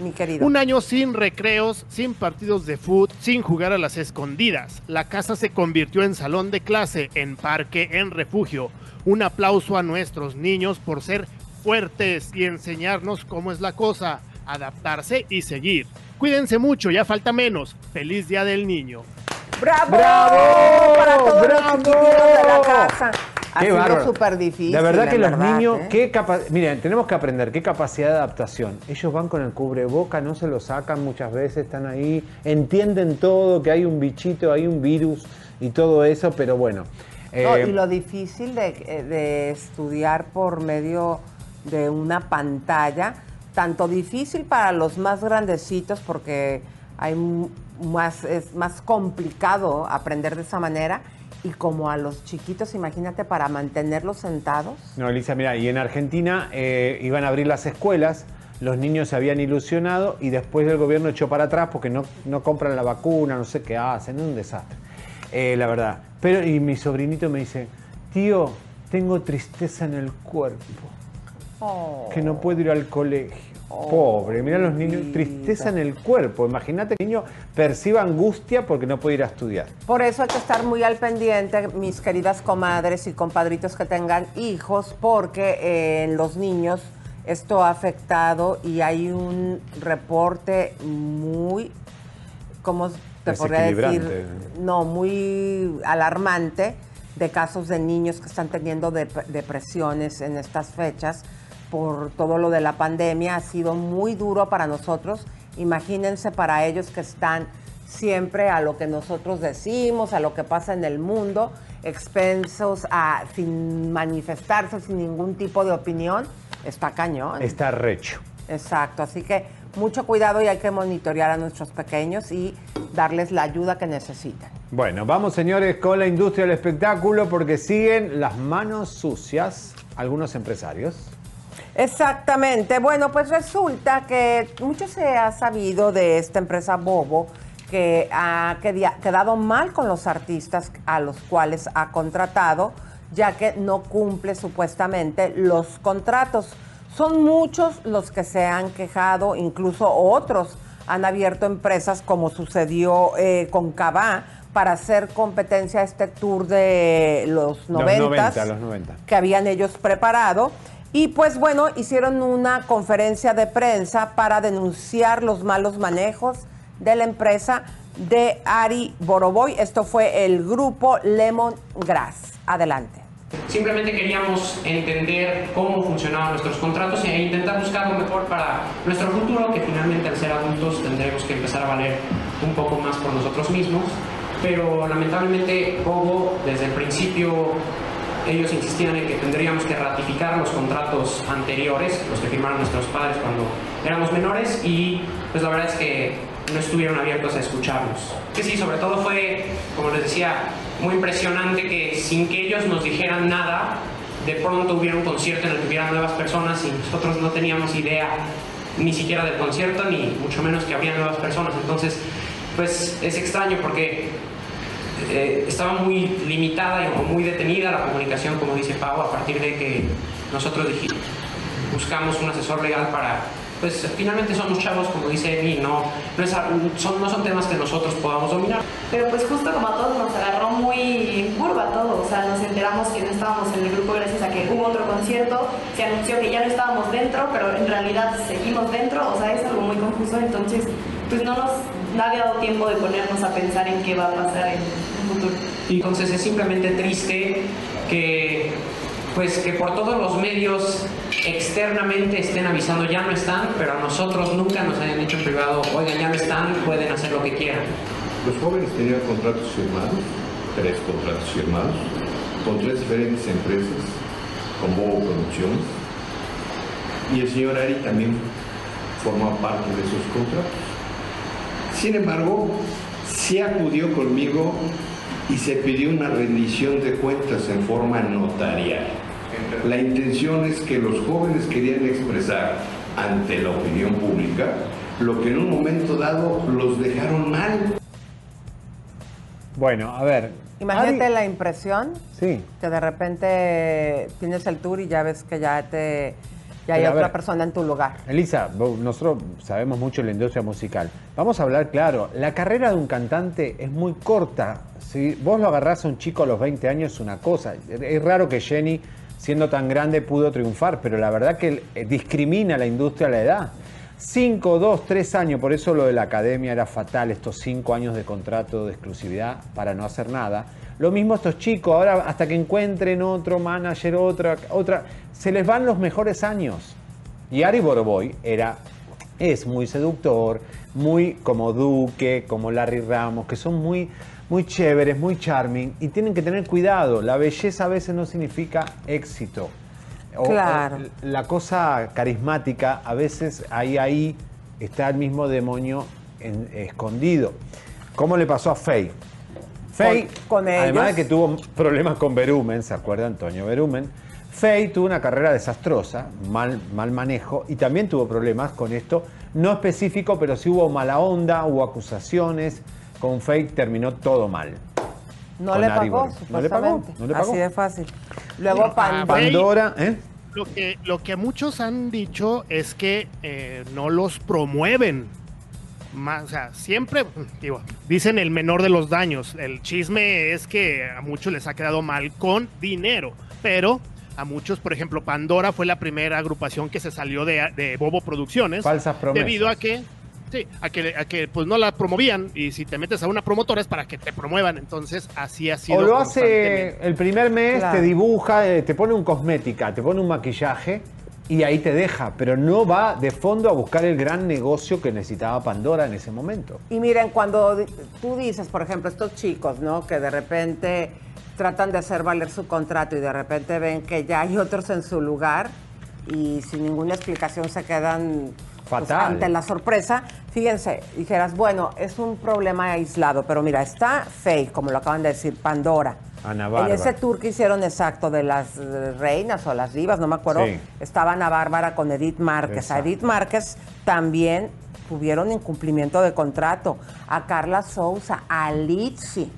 mi querido. Un año sin recreos, sin partidos de fútbol, sin jugar a las escondidas. La casa se convirtió en salón de clase, en parque, en refugio. Un aplauso a nuestros niños por ser fuertes y enseñarnos cómo es la cosa, adaptarse y seguir. Cuídense mucho, ya falta menos. Feliz Día del Niño. ¡Bravo! ¡Bravo! Para todos ¡Bravo! los de la casa. Ha Qué sido súper difícil. De verdad que en los verdad, niños, ¿eh? qué capa- miren, tenemos que aprender qué capacidad de adaptación. Ellos van con el cubreboca, no se lo sacan muchas veces, están ahí, entienden todo, que hay un bichito, hay un virus y todo eso, pero bueno. No, eh, y lo difícil de, eh, de estudiar por medio de una pantalla, tanto difícil para los más grandecitos porque es más complicado aprender de esa manera, y como a los chiquitos, imagínate, para mantenerlos sentados. No, Elisa, mira, y en Argentina eh, iban a abrir las escuelas, los niños se habían ilusionado y después el gobierno echó para atrás porque no, no compran la vacuna, no sé qué hacen, es un desastre, eh, la verdad. Pero, y mi sobrinito me dice, tío, tengo tristeza en el cuerpo, que no puedo ir al colegio. Pobre, mira los niños, vida. tristeza en el cuerpo. Imagínate que el niño perciba angustia porque no puede ir a estudiar. Por eso hay que estar muy al pendiente, mis queridas comadres y compadritos que tengan hijos, porque eh, en los niños esto ha afectado y hay un reporte muy, ¿cómo te podría decir? No, muy alarmante de casos de niños que están teniendo dep- depresiones en estas fechas por todo lo de la pandemia. Ha sido muy duro para nosotros. Imagínense para ellos que están siempre a lo que nosotros decimos, a lo que pasa en el mundo, expensos a sin manifestarse, sin ningún tipo de opinión. Está cañón. Está recho. Exacto, así que mucho cuidado y hay que monitorear a nuestros pequeños y darles la ayuda que necesitan. Bueno, vamos señores con la industria del espectáculo porque siguen las manos sucias algunos empresarios. Exactamente. Bueno, pues resulta que mucho se ha sabido de esta empresa Bobo que ha quedado mal con los artistas a los cuales ha contratado, ya que no cumple supuestamente los contratos. Son muchos los que se han quejado, incluso otros han abierto empresas como sucedió eh, con Cabá para hacer competencia a este tour de los Los 90 90, los 90. que habían ellos preparado. Y pues bueno, hicieron una conferencia de prensa para denunciar los malos manejos de la empresa de Ari Boroboy. Esto fue el grupo Lemon Grass. Adelante. Simplemente queríamos entender cómo funcionaban nuestros contratos e intentar buscar lo mejor para nuestro futuro, que finalmente al ser adultos tendremos que empezar a valer un poco más por nosotros mismos. Pero lamentablemente Bobo desde el principio ellos insistían en que tendríamos que ratificar los contratos anteriores, los que firmaron nuestros padres cuando éramos menores y pues la verdad es que no estuvieron abiertos a escucharnos. Que sí, sobre todo fue, como les decía, muy impresionante que sin que ellos nos dijeran nada, de pronto hubiera un concierto en el que hubiera nuevas personas y nosotros no teníamos idea ni siquiera del concierto, ni mucho menos que habría nuevas personas. Entonces, pues es extraño porque eh, estaba muy limitada y muy detenida la comunicación, como dice Pau, a partir de que nosotros dijimos, buscamos un asesor legal para pues finalmente somos chavos, como dice Emi, no, no, es, son, no son temas que nosotros podamos dominar. Pero pues justo como a todos nos agarró muy en curva todo, o sea, nos enteramos que no estábamos en el grupo gracias a que hubo otro concierto, se anunció que ya no estábamos dentro, pero en realidad seguimos dentro, o sea, es algo muy confuso, entonces pues no nos no había dado tiempo de ponernos a pensar en qué va a pasar en el futuro. Y entonces es simplemente triste que pues que por todos los medios externamente estén avisando ya no están, pero a nosotros nunca nos hayan dicho en privado, oigan, ya no están, pueden hacer lo que quieran. Los jóvenes tenían contratos firmados, tres contratos firmados, con tres diferentes empresas, con Bobo Producciones, y el señor Ari también formaba parte de esos contratos. Sin embargo, sí acudió conmigo y se pidió una rendición de cuentas en forma notarial. La intención es que los jóvenes querían expresar ante la opinión pública lo que en un momento dado los dejaron mal. Bueno, a ver. Imagínate la impresión Sí. que de repente tienes el tour y ya ves que ya te ya hay Pero a otra ver. persona en tu lugar. Elisa, nosotros sabemos mucho de la industria musical. Vamos a hablar claro. La carrera de un cantante es muy corta. Si vos lo agarrás a un chico a los 20 años es una cosa. Es raro que Jenny, siendo tan grande, pudo triunfar, pero la verdad que eh, discrimina a la industria la edad. 5, 2, 3 años, por eso lo de la academia era fatal, estos 5 años de contrato de exclusividad para no hacer nada. Lo mismo estos chicos, ahora hasta que encuentren otro manager, otra, otra, se les van los mejores años. Y Ari Boroboy era, es muy seductor, muy como Duque, como Larry Ramos, que son muy, muy chéveres, muy charming, y tienen que tener cuidado. La belleza a veces no significa éxito. O- Claro. o la cosa carismática, a veces ahí, ahí está el mismo demonio en- escondido. ¿Cómo le pasó a Faye? Faye, Con- con además de que tuvo problemas con Berumen, ¿se acuerda Antonio Berumen? Faye tuvo una carrera desastrosa, mal, mal manejo, y también tuvo problemas con esto, no específico, pero sí hubo mala onda, hubo acusaciones. Con Faye terminó todo mal. No le pagó. No le pagó, no le pagó. Así de fácil. Luego Ah, Pandora. Pandora, ¿eh? Lo que, lo que muchos han dicho es que eh, no los promueven. Más, o sea, siempre, digo, dicen el menor de los daños. El chisme es que a muchos les ha quedado mal con dinero, pero a muchos, por ejemplo, Pandora fue la primera agrupación que se salió de, de Bobo Producciones. Falsas promesas. Debido a que, sí, a que, a que pues no la promovían y si te metes a una promotora es para que te promuevan. Entonces, así ha sido. O lo hace el primer mes, Claro. te dibuja, eh, te pone un cosmética, te pone un maquillaje y ahí te deja, pero no va de fondo a buscar el gran negocio que necesitaba Pandora en ese momento. Y miren, cuando tú dices, por ejemplo, estos chicos, ¿no? Que de repente tratan de hacer valer su contrato y de repente ven que ya hay otros en su lugar y sin ninguna explicación se quedan pues, Fatal. ante la sorpresa. Fíjense, dijeras, bueno, es un problema aislado, pero mira, está Faye, como lo acaban de decir, Pandora. Ana En Bárbara. ese tour que hicieron exacto de las eh, reinas o las divas, no me acuerdo, Sí. estaba Ana Bárbara con Edith Márquez. A. Edith Márquez también tuvieron incumplimiento de contrato. A Carla Souza, a Litsi,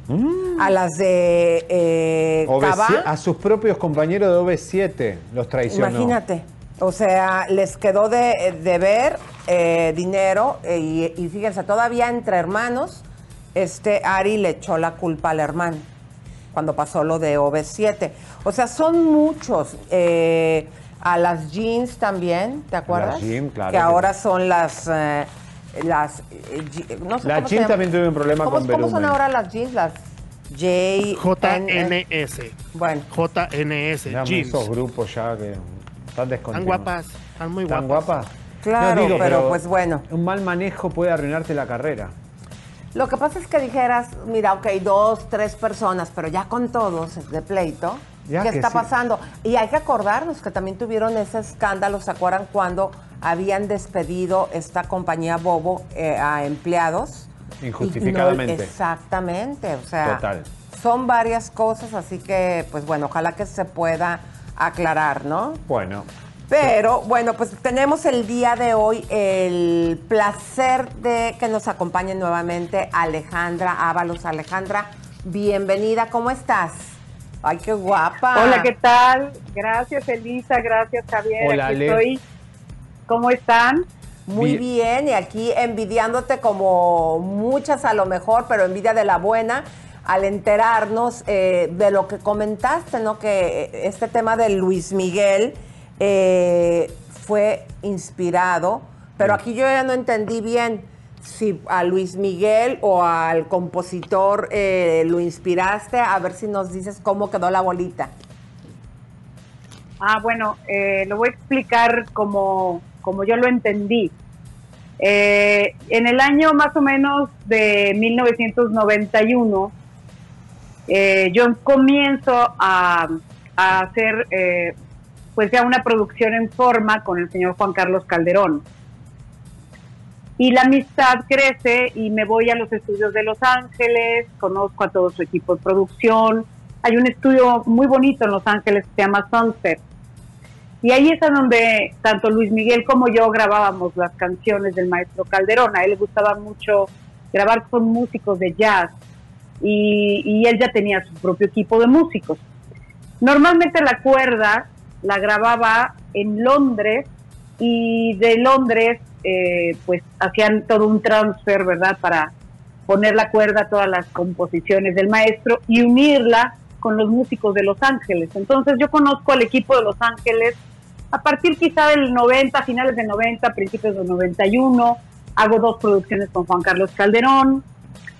a las de eh, OV7 Cabá. a sus propios compañeros de OV7 los traicionó. Imagínate. O sea, les quedó de, de ver eh, dinero eh, y, y fíjense, todavía entre hermanos, este Ari le echó la culpa al hermano cuando pasó lo de OV7. O sea, son muchos. eh, a las jeans también, ¿te acuerdas? jeans, claro Que que ahora son las... eh, las eh, no sé La cómo se jeans también tuvo un problema ¿Cómo, con ¿Cómo son ahora las jeans? Las J... JNS. Bueno. JNS. Jeans. esos grupos ya que están Están descontinuos. guapas. Están muy ¿Están guapas. guapas? Claro, pero pues bueno. Un mal manejo puede arruinarte la carrera. Lo que pasa es que dijeras, mira, ok, dos, tres personas, pero ya con todos de pleito, Ya ¿qué está sí. pasando? Y hay que acordarnos que también tuvieron ese escándalo, ¿se acuerdan cuando habían despedido esta compañía Bobo eh, a empleados. no- Injustificadamente. exactamente, o sea, Total. son varias cosas, así que, pues bueno, ojalá que se pueda aclarar, ¿no? Bueno, Pero bueno, pues tenemos el día de hoy el placer de que nos acompañe nuevamente Alejandra Ábalos. Alejandra, bienvenida, ¿cómo estás? Ay, qué guapa. Hola, ¿qué tal? Gracias, Elisa. Gracias, Javier. Hola, Aquí Ale. estoy. ¿Cómo están? Muy bien, y aquí envidiándote como muchas a lo mejor, pero envidia de la buena, al enterarnos eh, de lo que comentaste, ¿no? Que eh, este tema de Luis Miguel eh, fue inspirado, pero aquí yo ya no entendí bien si a Luis Miguel o al compositor eh, lo inspiraste, a ver si nos dices cómo quedó la bolita. Ah, bueno, eh, lo voy a explicar como, como yo lo entendí. Eh, en el año más o menos de 1991, eh, yo comienzo a, hacer eh, pues ya una producción en forma con el señor Juan Carlos Calderón. Y la amistad crece y me voy a los estudios de Los Ángeles, conozco a todo su equipo de producción. Hay un estudio muy bonito en Los Ángeles que se llama Sunset. Y ahí es a donde tanto Luis Miguel como yo grabábamos las canciones del maestro Calderón. A él le gustaba mucho grabar con músicos de jazz y, y él ya tenía su propio equipo de músicos. Normalmente la cuerda la grababa en Londres y de Londres eh, pues hacían todo un transfer, ¿verdad? Para poner la cuerda a todas las composiciones del maestro y unirla con los músicos de Los Ángeles. Entonces yo conozco al equipo de Los Ángeles a partir quizá del 90, finales del 90, principios del 91. Hago dos producciones con Juan Carlos Calderón.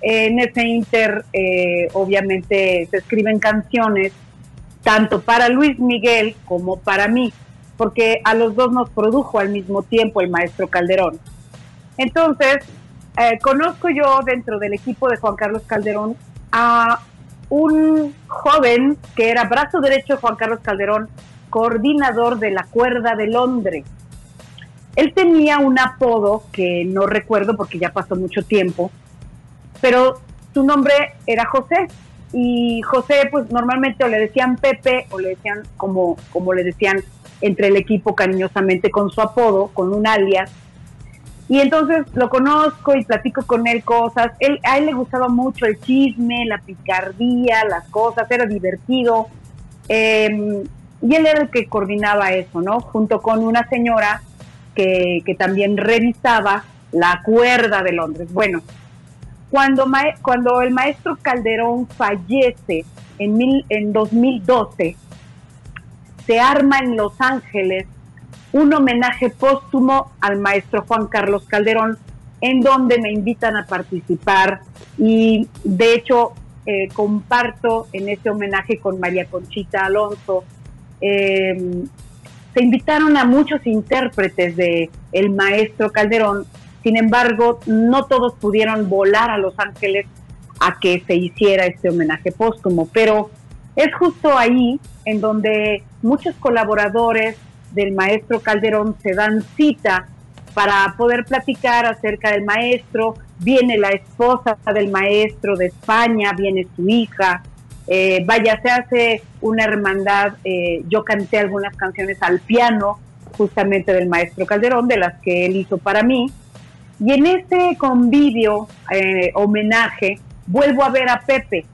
En ese inter, eh, obviamente, se escriben canciones tanto para Luis Miguel como para mí, porque a los dos nos produjo al mismo tiempo el maestro Calderón. Entonces, eh, conozco yo dentro del equipo de Juan Carlos Calderón a un joven que era brazo derecho de Juan Carlos Calderón, coordinador de la cuerda de Londres. Él tenía un apodo que no recuerdo porque ya pasó mucho tiempo, pero su nombre era José. Y José, pues normalmente o le decían Pepe o le decían como, como le decían entre el equipo cariñosamente con su apodo, con un alias. Y entonces lo conozco y platico con él cosas. Él, a él le gustaba mucho el chisme, la picardía, las cosas, era divertido. Eh, y él era el que coordinaba eso, ¿no? Junto con una señora que, que también revisaba la cuerda de Londres. Bueno, cuando, cuando el maestro Calderón fallece en, mil, en 2012, se arma en Los Ángeles un homenaje póstumo al maestro Juan Carlos Calderón, en donde me invitan a participar y de hecho eh, comparto en ese homenaje con María Conchita Alonso. Eh, se invitaron a muchos intérpretes de el maestro Calderón, sin embargo, no todos pudieron volar a Los Ángeles a que se hiciera este homenaje póstumo, pero es justo ahí en donde muchos colaboradores del maestro Calderón se dan cita para poder platicar acerca del maestro. Viene la esposa del maestro de España, viene su hija. Eh, vaya, se hace una hermandad. eh, yo canté algunas canciones al piano, justamente del maestro Calderón, de las que él hizo para mí. Y en ese convivio, eh, homenaje, vuelvo a ver a Pepe.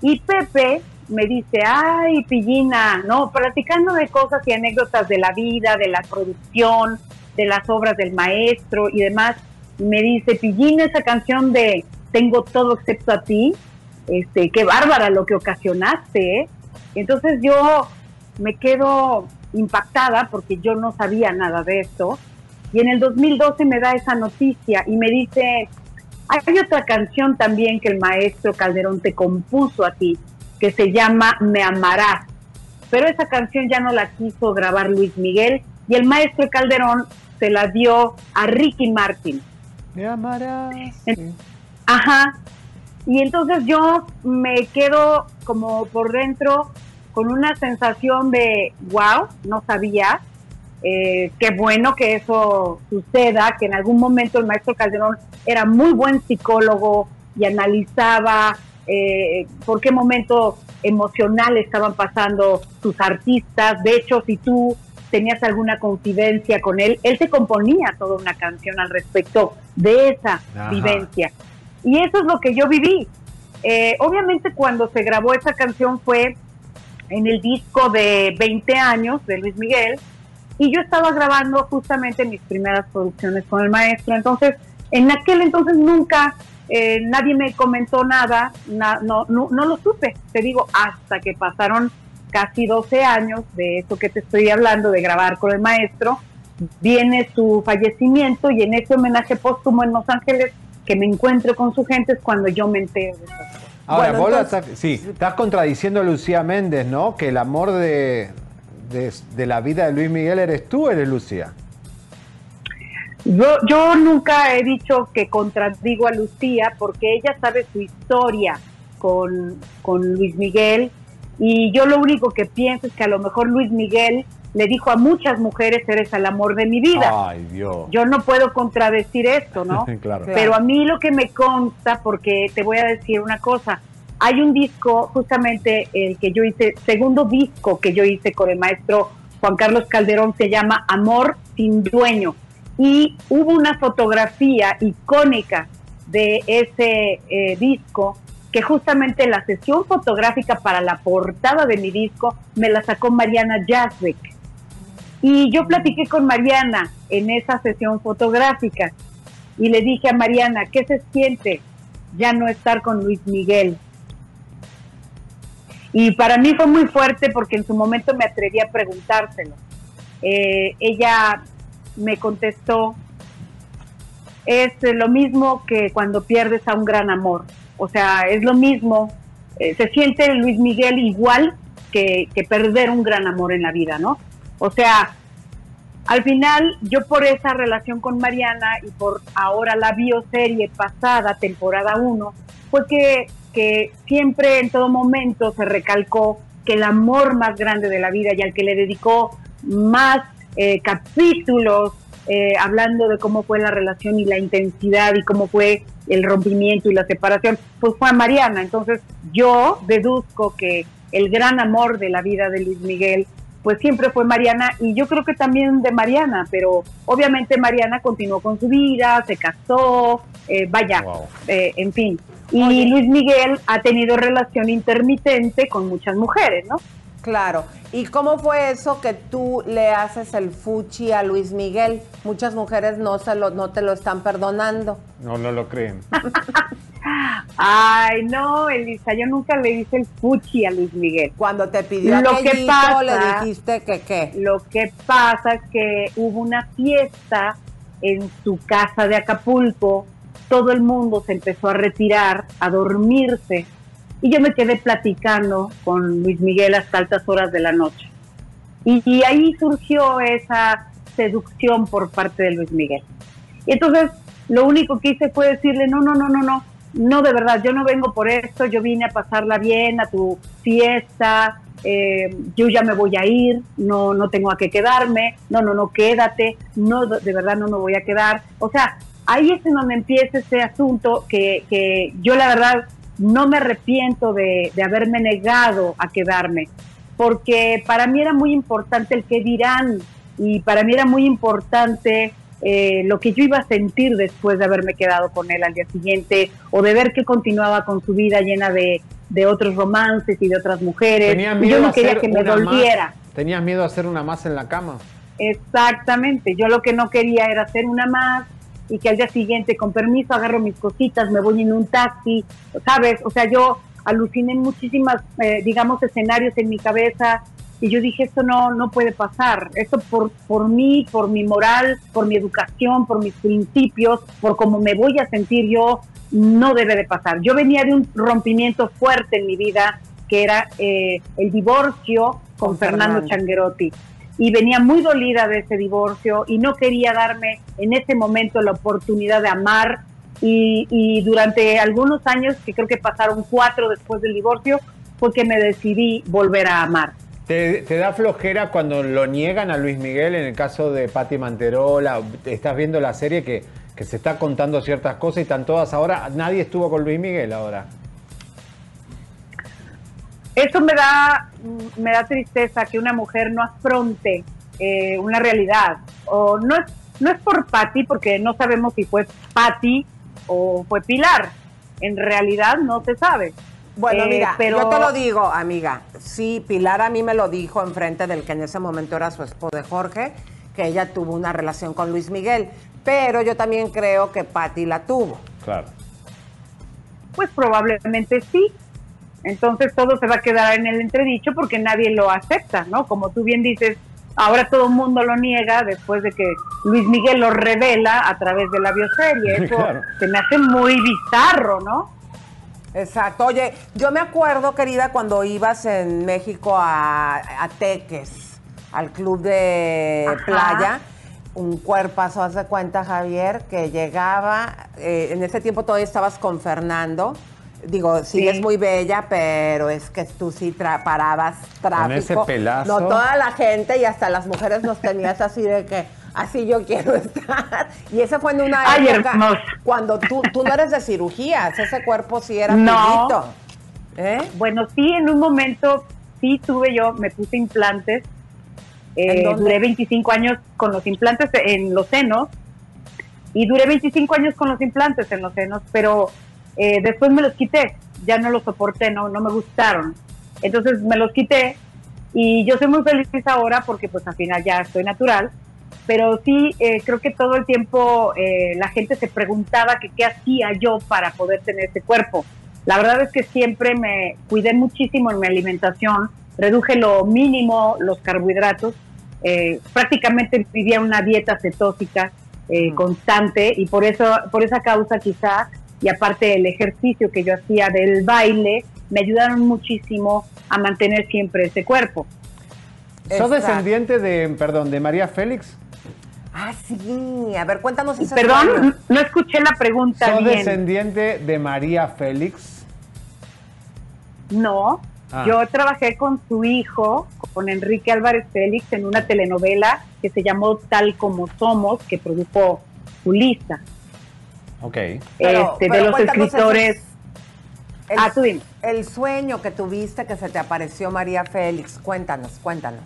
Y Pepe me dice, ay, Pillina, ¿no? Platicando de cosas y anécdotas de la vida, de la producción, de las obras del maestro y demás. Me dice, Pillina, esa canción de Tengo todo excepto a ti, este, qué bárbara lo que ocasionaste, ¿eh? Entonces yo me quedo impactada porque yo no sabía nada de esto. Y en el 2012 me da esa noticia y me dice, hay otra canción también que el maestro Calderón te compuso a ti, que se llama Me Amarás. Pero esa canción ya no la quiso grabar Luis Miguel y el maestro Calderón se la dio a Ricky Martin. Me amarás. Ajá. Y entonces yo me quedo como por dentro con una sensación de, wow, no sabía. Eh, qué bueno que eso suceda, que en algún momento el maestro Calderón era muy buen psicólogo y analizaba eh, por qué momento emocional estaban pasando sus artistas. De hecho, si tú tenías alguna confidencia con él, él te componía toda una canción al respecto de esa Ajá. vivencia. Y eso es lo que yo viví. Eh, obviamente cuando se grabó esa canción fue en el disco de 20 años de Luis Miguel y yo estaba grabando justamente mis primeras producciones con el maestro. Entonces, en aquel entonces nunca eh, nadie me comentó nada, na- no, no, no lo supe, te digo, hasta que pasaron casi 12 años de eso que te estoy hablando, de grabar con el maestro, viene su fallecimiento y en ese homenaje póstumo en Los Ángeles que me encuentro con su gente es cuando yo me entero de esas cosas. Ahora, Bueno, vos la entonces- estás, sí, estás contradiciendo a Lucía Méndez, ¿no? Que el amor de, de, de la vida de Luis Miguel eres tú, eres Lucía. Yo, yo nunca he dicho que contradigo a Lucía porque ella sabe su historia con, con Luis Miguel y yo lo único que pienso es que a lo mejor Luis Miguel le dijo a muchas mujeres eres el amor de mi vida. Ay, Dios. Yo no puedo contradecir esto, ¿no? Claro. Pero a mí lo que me consta, porque te voy a decir una cosa, hay un disco, justamente el que yo hice, segundo disco que yo hice con el maestro Juan Carlos Calderón, se llama Amor sin dueño. Y hubo una fotografía icónica de ese eh, disco que justamente la sesión fotográfica para la portada de mi disco me la sacó Mariana Jasbeck. Y yo platiqué con Mariana en esa sesión fotográfica y le dije a Mariana, ¿qué se siente ya no estar con Luis Miguel? Y para mí fue muy fuerte porque en su momento me atreví a preguntárselo. Eh, ella me contestó, es lo mismo que cuando pierdes a un gran amor. O sea, es lo mismo. Eh, se siente Luis Miguel igual que, que perder un gran amor en la vida, ¿no? O sea, al final, yo por esa relación con Mariana y por ahora la bioserie pasada, temporada 1, fue que, que siempre en todo momento se recalcó que el amor más grande de la vida y al que le dedicó más eh, capítulos eh, hablando de cómo fue la relación y la intensidad y cómo fue el rompimiento y la separación, pues fue a Mariana. Entonces yo deduzco que el gran amor de la vida de Luis Miguel pues siempre fue Mariana y yo creo que también de Mariana, pero obviamente Mariana continuó con su vida, se casó, eh, vaya, eh, en fin. Y Luis Miguel ha tenido relación intermitente con muchas mujeres, ¿no? Claro. ¿Y cómo fue eso que tú le haces el fuchi a Luis Miguel? Muchas mujeres no se lo, no te lo están perdonando. No, no lo creen. Ay, no, Elisa, yo nunca le hice el fuchi a Luis Miguel. Cuando te pidió lo que pasa, le dijiste que qué. Lo que pasa es que hubo una fiesta en su casa de Acapulco, todo el mundo se empezó a retirar, a dormirse, y yo me quedé platicando con Luis Miguel hasta altas horas de la noche. Y, ahí surgió esa seducción por parte de Luis Miguel. Y entonces lo único que hice fue decirle, no, no, no, no, no, no, de verdad, yo no vengo por esto, yo vine a pasarla bien, a tu fiesta, eh, yo ya me voy a ir, no, no tengo a qué quedarme, no, no, no, quédate, no, de verdad no me voy a quedar. O sea, ahí es en donde empieza ese asunto que, que yo la verdad no me arrepiento de, de haberme negado a quedarme, porque para mí era muy importante el que dirán y para mí era muy importante eh, lo que yo iba a sentir después de haberme quedado con él al día siguiente o de ver que continuaba con su vida llena de, de otros romances y de otras mujeres. ¿Tenías Y miedo yo no quería que me más? ¿Tenías miedo a hacer una más en la cama? Exactamente, yo lo que no quería era hacer una más y que al día siguiente, con permiso, agarro mis cositas, me voy en un taxi, ¿sabes? O sea, yo aluciné muchísimas, eh, digamos, escenarios en mi cabeza y yo dije, esto no, no puede pasar, esto por, por mí, por mi moral, por mi educación, por mis principios, por cómo me voy a sentir yo, no debe de pasar. Yo venía de un rompimiento fuerte en mi vida, que era eh, el divorcio con, Con Fernando Fernando. Changuerotti y venía muy dolida de ese divorcio y no quería darme en ese momento la oportunidad de amar y, y durante algunos años, que creo que pasaron cuatro después del divorcio, fue que me decidí volver a amar. ¿Te, te da flojera cuando lo niegan a Luis Miguel en el caso de Patti Manterola? Estás viendo la serie que, que se está contando ciertas cosas y están todas ahora. Nadie estuvo con Luis Miguel ahora. Eso me da, me da tristeza que una mujer no afronte eh, una realidad. O no es, no es por Patti, porque no sabemos si fue Patti o fue Pilar. En realidad no se sabe. Bueno, Eh, mira, pero yo te lo digo, amiga. Sí, Pilar a mí me lo dijo enfrente del que en ese momento era su esposo de Jorge, que ella tuvo una relación con Luis Miguel. Pero yo también creo que Patti la tuvo. Claro. Pues probablemente sí. Entonces todo se va a quedar en el entredicho porque nadie lo acepta, ¿no? Como tú bien dices, ahora todo el mundo lo niega después de que Luis Miguel lo revela a través de la bioserie. Eso Claro. se me hace muy bizarro, ¿no? Exacto. Oye, yo me acuerdo, querida, cuando ibas en México a, a Teques, al club de Ajá. playa, un cuerpazo, haz de cuenta, Javier, que llegaba, eh, en ese tiempo todavía estabas con Digo, sigues muy bella, pero es que tú sí tra- parabas tráfico. ese pelazo. No, toda la gente y hasta las mujeres nos tenías así de que así yo quiero estar. Y ese fue en una Ay, época hermosa. cuando tú, tú no eres de cirugías, ese cuerpo sí era No. ¿Eh? Bueno, sí, en un momento sí tuve yo, me puse implantes. Eh, duré 25 años con los implantes en los senos y duré 25 años con los implantes en los senos, pero eh, después me los quité, ya no los soporté, no, no me gustaron. Entonces me los quité y yo soy muy feliz ahora porque pues al final ya estoy natural, pero sí eh, creo que todo el tiempo eh, la gente se preguntaba que qué hacía yo para poder tener ese cuerpo. La verdad es que siempre me cuidé muchísimo en mi alimentación, reduje lo mínimo los carbohidratos, eh, prácticamente vivía una dieta cetósica eh, constante y por eso, por esa causa quizá, y aparte el ejercicio que yo hacía del baile, me ayudaron muchísimo a mantener siempre ese cuerpo. ¿Sos descendiente de, perdón, de María Félix? Ah, sí. A ver, cuéntanos ese Perdón, no escuché la pregunta ¿Sos bien. descendiente de María Félix? No, Ah. yo trabajé con su hijo, con Enrique Álvarez Félix, en una telenovela que se llamó Tal como Somos, que produjo Julisa, Ok. Pero- este, pero de los escritores. El, Ah, tú dime. el sueño que tuviste que se te apareció María Félix. Cuéntanos, cuéntanos.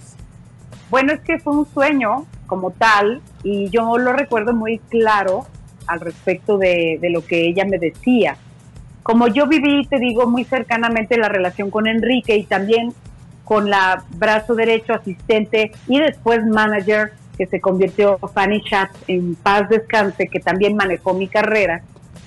Bueno, es que fue un sueño como tal y yo lo recuerdo muy claro al respecto de, de lo que ella me decía. Como yo viví, te digo, muy cercanamente la relación con Enrique y también con la brazo derecho asistente y después manager que se convirtió Fanny Schatz en paz descanse, que también manejó mi carrera.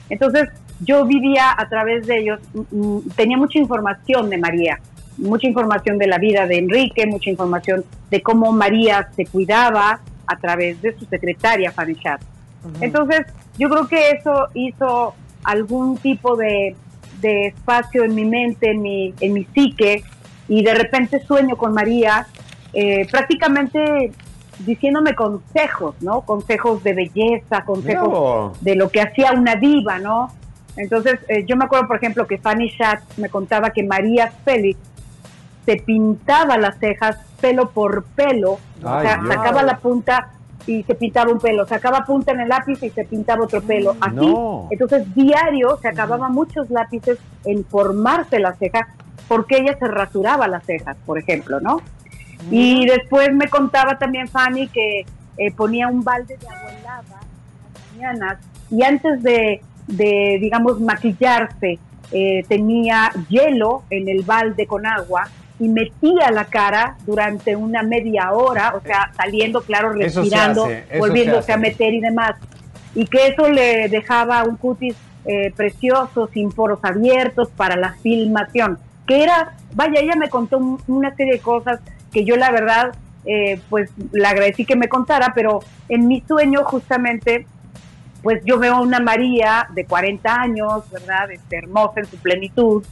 Entonces yo vivía a través de ellos, mm, mm, tenía mucha información de María, mucha información de la vida de Enrique, mucha información de cómo María se cuidaba a través de su secretaria Fanny Schatz. Entonces, yo creo que eso hizo algún tipo de, de espacio en mi mente, en mi, en mi psique, y de repente sueño con María, eh, prácticamente diciéndome consejos, ¿no? Consejos de belleza, consejos de lo que hacía una diva, ¿no? Entonces, eh, yo me acuerdo, por ejemplo, que Fanny Schatz me contaba que María Félix se pintaba las cejas pelo por pelo, o sea, Dios. sacaba la punta y se pintaba un pelo, sacaba punta en el lápiz y se pintaba otro pelo, así. No. Entonces, diario se acababa muchos lápices en formarse la ceja porque ella se rasuraba las cejas, por ejemplo, ¿no? Y después me contaba también Fanny que eh, ponía un balde de agua helada en las mañanas y antes de, de, digamos, maquillarse, eh, tenía hielo en el balde con agua y metía la cara durante una media hora, o sea, saliendo, claro, respirando, hace, volviéndose se a meter y demás. Y que eso le dejaba un cutis eh, precioso, sin poros abiertos para la filmación. Que era, vaya, ella me contó un- una serie de cosas que yo la verdad, eh, pues le agradecí que me contara, pero en mi sueño justamente pues yo veo a una María de 40 años, ¿verdad? Este, hermosa en su plenitud,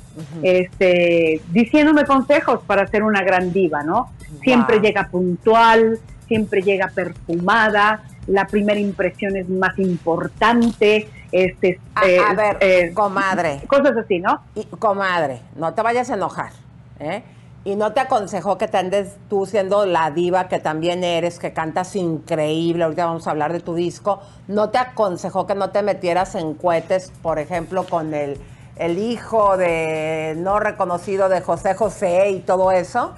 este, diciéndome consejos para ser una gran diva, ¿no? Siempre Wow. llega puntual, siempre llega perfumada, la primera impresión es más importante, este, A, eh, a ver, eh, comadre. cosas así, ¿no? Y, comadre, no te vayas a enojar. ¿eh? Y no te aconsejó que te andes tú siendo la diva que también eres, que cantas increíble, ahorita vamos a hablar de tu disco, no te aconsejó que no te metieras en cohetes, por ejemplo, con el, el hijo de no reconocido de José José y todo eso.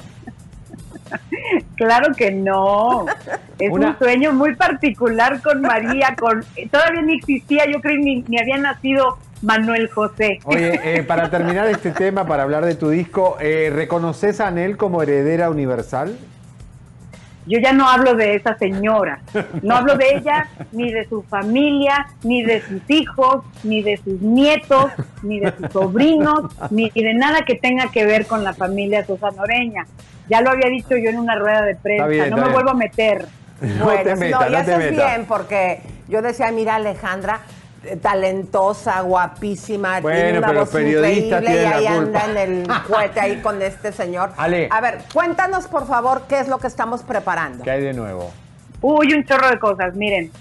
Claro que no. Es Una- un sueño muy particular con María. Con todavía ni existía, yo creo ni, ni había nacido Manuel José. Oye, eh, para terminar este tema, para hablar de tu disco, eh, ¿reconoces a Anel como heredera universal? Yo ya no hablo de esa señora. No hablo de ella, ni de su familia, ni de sus hijos, ni de sus nietos, ni de sus sobrinos, ni de nada que tenga que ver con la familia Sosa Noreña. Ya lo había dicho yo en una rueda de prensa. bien, no me bien. vuelvo a meter. No Bueno, te sí, metas, no, y no te haces metas. bien, porque yo decía, mira Alejandra, eh, talentosa, guapísima, Bueno, tiene una pero voz increíble y ahí anda en el cohete ahí con este señor. Ale. A ver, cuéntanos por favor qué es lo que estamos preparando. ¿Qué hay de nuevo? Uy, un chorro de cosas. Miren,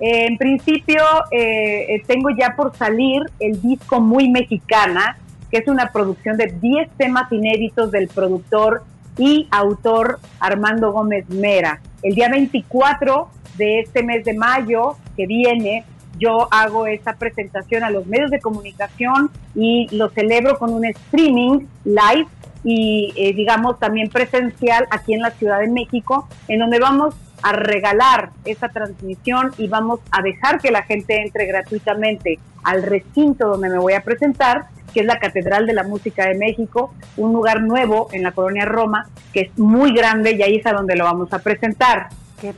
eh, en principio eh, eh, tengo ya por salir el disco Muy Mexicana, que es una producción de 10 temas inéditos del productor y autor Armando Gómez Mera. El día 24 de este mes de mayo que viene, yo hago esta presentación a los medios de comunicación y lo celebro con un streaming live y eh, digamos también presencial aquí en la Ciudad de México, en donde vamos a regalar esta transmisión y vamos a dejar que la gente entre gratuitamente al recinto donde me voy a presentar, que es la Catedral de la Música de México, un lugar nuevo en la colonia Roma, que es muy grande y ahí es a donde lo vamos a presentar.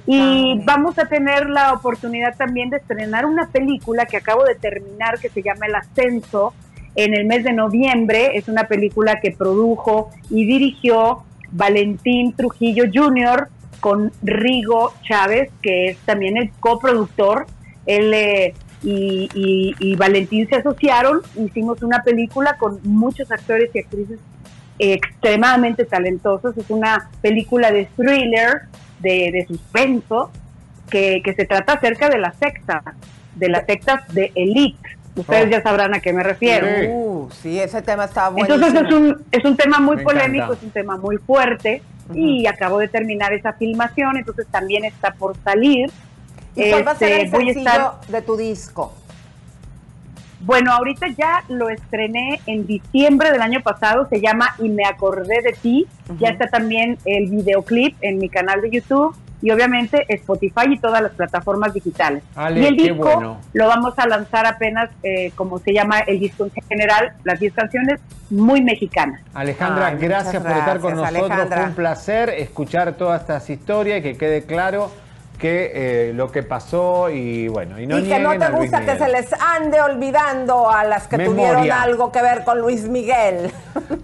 Y vamos a tener la oportunidad también de estrenar una película que acabo de terminar que se llama El Ascenso en el mes de noviembre. Es una película que produjo y dirigió Valentín Trujillo Jr. con Rigo Chávez, que es también el coproductor. Él eh, y, y- y Valentín se asociaron, hicimos una película con muchos actores y actrices extremadamente talentosos. Es una película de thriller, de, de suspenso, que, que se trata acerca de la secta, de las sectas de Elite. Ustedes Oh. ya sabrán a qué me refiero. Uh, sí, ese tema está bueno. Entonces es un, es un tema muy Me polémico, encanta. es un tema muy fuerte y acabo de terminar esa filmación, entonces también está por salir. ¿Y cuál va a ser Este, el voy a sencillo estar- de tu disco? Bueno, ahorita ya lo estrené en diciembre del año pasado, se llama Y me acordé de ti. Ya está también el videoclip en mi canal de YouTube y obviamente Spotify y todas las plataformas digitales. Ale, y el disco bueno. lo vamos a lanzar apenas, eh, como se llama el disco en general, las 10 canciones, muy mexicanas. Alejandra, Ay, gracias por estar con nosotros. Alejandra. Fue un placer escuchar todas estas historias y que quede claro que eh, lo que pasó y bueno, y no y que no te gusta que se les ande olvidando a las que Memoria. tuvieron algo que ver con Luis Miguel.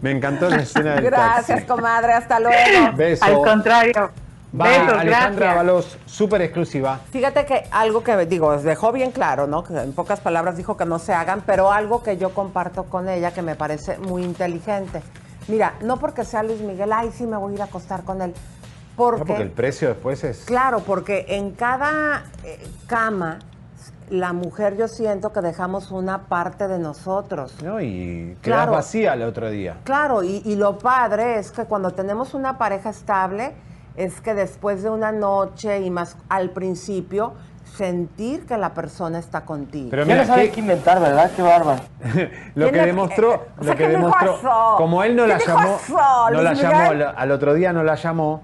Me encantó la escena del Gracias, taxi. comadre. Hasta luego. Beso. Al contrario. Va, Besos, Alejandra gracias. Balos, súper exclusiva. Fíjate que algo que digo, dejó bien claro, ¿no? Que en pocas palabras dijo que no se hagan, pero algo que yo comparto con ella que me parece muy inteligente. Mira, no porque sea Luis Miguel, ay, sí me voy a ir a acostar con él. Porque, No, porque el precio después es... claro, porque en cada eh, cama, la mujer yo siento que dejamos una parte de nosotros. ¿no? Y quedas Claro. vacía el otro día. Claro, y, y lo padre es que cuando tenemos una pareja estable, es que después de una noche y más al principio, sentir que la persona está contigo. Pero mira, ¿qué- que inventar, ¿verdad? Qué bárbaro. Lo que ¿Quién le- demostró, eh, o sea, lo que ¿quién dijo demostró, como él no ¿Quién la llamó, no la llamó al otro día, no la llamó,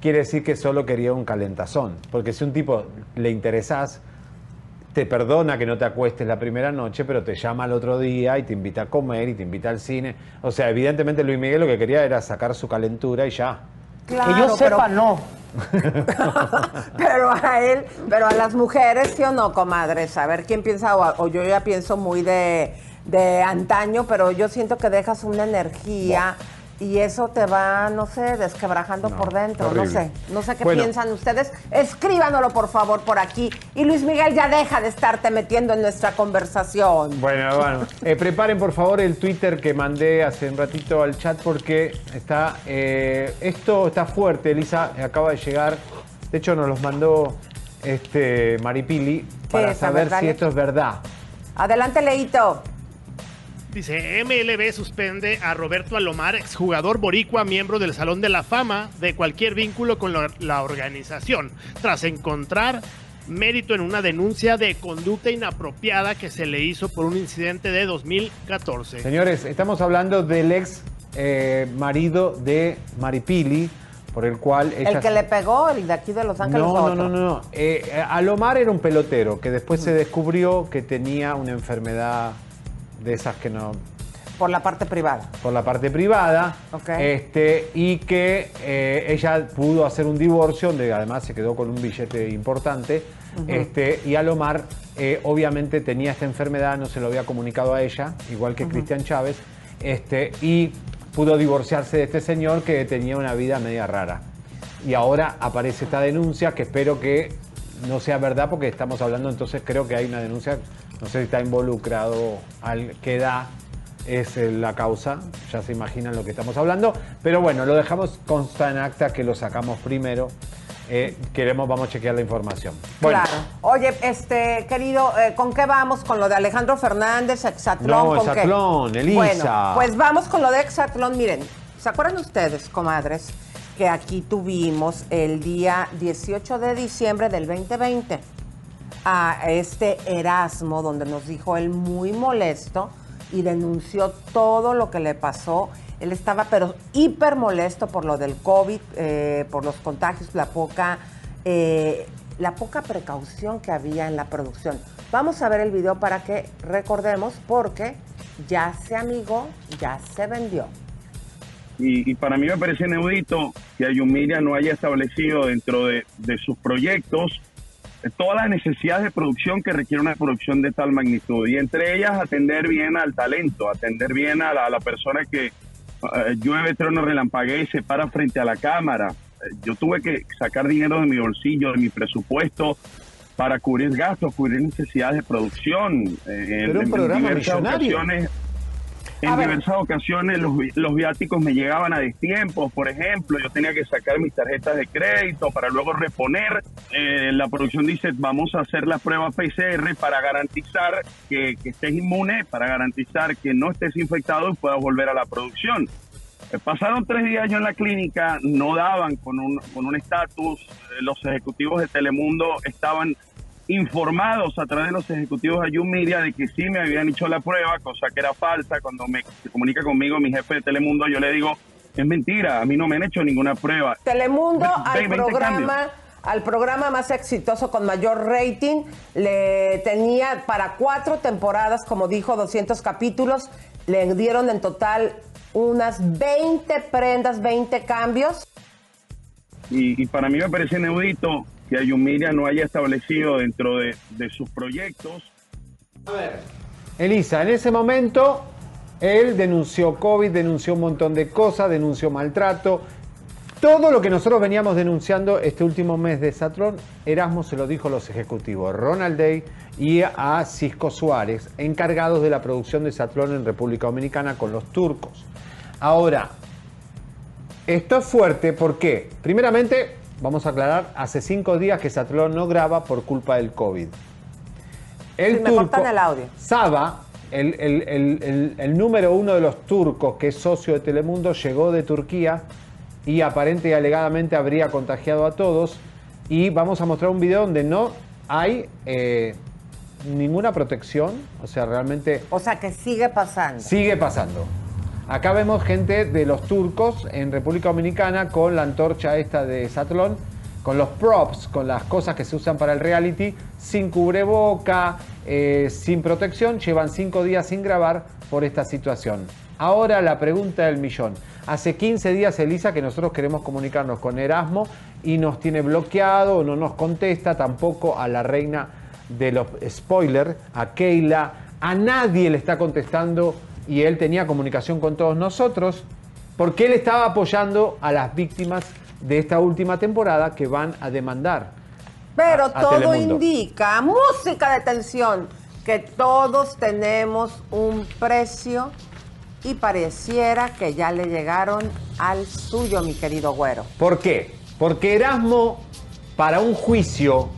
quiere decir que solo quería un calentazón. Porque si un tipo le interesás, te perdona que no te acuestes la primera noche, pero te llama al otro día y te invita a comer y te invita al cine. O sea, evidentemente Luis Miguel lo que quería era sacar su calentura y ya. Claro, que yo sepa, pero- no. Pero a él, pero a las mujeres, ¿sí o no, comadres? A ver quién piensa, o, o yo ya pienso muy de, de antaño, pero yo siento que dejas una energía y eso te va, no sé, desquebrajando No, por dentro. No sé, no sé qué Bueno. piensan ustedes. Escríbanoslo, por favor, por aquí. Y Luis Miguel, ya deja de estarte metiendo en nuestra conversación. Bueno, bueno. Eh, preparen por favor el Twitter que mandé hace un ratito al chat porque está eh, esto está fuerte. Elisa acaba de llegar. De hecho, nos los mandó este Maripili para saber si esto es verdad. Adelante, Leito. Dice, MLB suspende a Roberto Alomar, exjugador boricua, miembro del Salón de la Fama, de cualquier vínculo con la, la organización, tras encontrar mérito en una denuncia de conducta inapropiada que se le hizo por un incidente de 2014. Señores, estamos hablando del ex eh, marido de Maripili, por el cual ella... El que le pegó, el de aquí de Los Ángeles. No, no, no, no, no. Eh, eh, Alomar era un pelotero que después se descubrió que tenía una enfermedad de esas que no... Por la parte privada. por la parte privada, Ok. este, y que eh, ella pudo hacer un divorcio, donde además se quedó con un billete importante, este, y Alomar eh, obviamente tenía esta enfermedad, no se lo había comunicado a ella, igual que. Cristian Chávez, este, y pudo divorciarse de este señor que tenía una vida media rara. Y ahora aparece esta denuncia que espero que no sea verdad porque estamos hablando, entonces creo que hay una denuncia, no sé si está involucrado al qué edad es eh, la causa, ya se imaginan lo que estamos hablando, pero bueno, lo dejamos consta en acta que lo sacamos primero. Eh, queremos, vamos a chequear la información. Bueno, Claro. Oye, este, querido, eh, ¿con qué vamos? ¿Con lo de Alejandro Fernández, Exatlón? No, ¿con qué? Exatlón, Elisa. Bueno, pues vamos con lo de Exatlón. Miren, ¿se acuerdan ustedes, comadres, que aquí tuvimos el día 18 de diciembre del 2020 a este Erasmo, donde nos dijo él muy molesto y denunció todo lo que le pasó. Él estaba pero hiper molesto por lo del COVID, eh, por los contagios, la poca, eh, la poca precaución que había en la producción. Vamos a ver el video para que recordemos porque ya se amigó, ya se vendió. Y, para mí me parece inaudito que Ayumiria no haya establecido dentro de, sus proyectos todas las necesidades de producción que requiere una producción de tal magnitud. Y entre ellas atender bien al talento, atender bien a la, a la persona que eh, llueve, trueno, relampaguea y se para frente a la cámara. Eh, yo tuve que sacar dinero de mi bolsillo, de mi presupuesto, para cubrir gastos, cubrir necesidades de producción. Eh, Pero un programa diversas millonario. ocasiones- en A ver. diversas ocasiones los, los viáticos me llegaban a destiempos, por ejemplo, yo tenía que sacar mis tarjetas de crédito para luego reponer. Eh, la producción dice, vamos a hacer la prueba PCR para garantizar que, que estés inmune, para garantizar que no estés infectado y puedas volver a la producción. Eh, Pasaron tres días yo en la clínica, no daban con un con un estatus, eh, los ejecutivos de Telemundo estaban informados a través de los ejecutivos de Ayun Media de que sí me habían hecho la prueba, cosa que era falsa. Cuando me se comunica conmigo mi jefe de Telemundo, yo le digo, es mentira, a mí no me han hecho ninguna prueba. Telemundo al 20 programa cambios. al programa más exitoso con mayor rating le tenía para cuatro temporadas, como dijo, 200 capítulos, le dieron en total unas 20 prendas, 20 cambios. Y, y para mí me parece inaudito que Ayun Media no haya establecido dentro de, de sus proyectos Elisa, en ese momento él denunció COVID, denunció un montón de cosas, denunció maltrato. Todo lo que nosotros veníamos denunciando este último mes de Satrón, Erasmo se lo dijo a los ejecutivos, Ronald Day y a Cisco Suárez, encargados de la producción de Satrón en República Dominicana con los turcos. Ahora, esto es fuerte porque, primeramente, vamos a aclarar, hace cinco días que Satlón no graba por culpa del COVID. El Sí, me cortan el audio. Saba, el número uno de los turcos que es socio de Telemundo, llegó de Turquía y aparente y alegadamente habría contagiado a todos. Y vamos a mostrar un video donde no hay eh, ninguna protección, o sea, realmente O sea, que sigue pasando. Sigue pasando. Acá vemos gente de los turcos en República Dominicana con la antorcha esta de Satlón, con los props, con las cosas que se usan para el reality, sin cubreboca, eh, sin protección, llevan cinco días sin grabar por esta situación. Ahora la pregunta del millón. Hace 15 días, Elisa, que nosotros queremos comunicarnos con Erasmo y nos tiene bloqueado, no nos contesta tampoco a la reina de los spoilers, a Keila, a nadie le está contestando y él tenía comunicación con todos nosotros porque él estaba apoyando a las víctimas de esta última temporada que van a demandar. Pero a- a todo Telemundo. indica, música de tensión, que todos tenemos un precio y pareciera que ya le llegaron al suyo, mi querido güero. ¿Por qué? Porque Erasmo, para un juicio,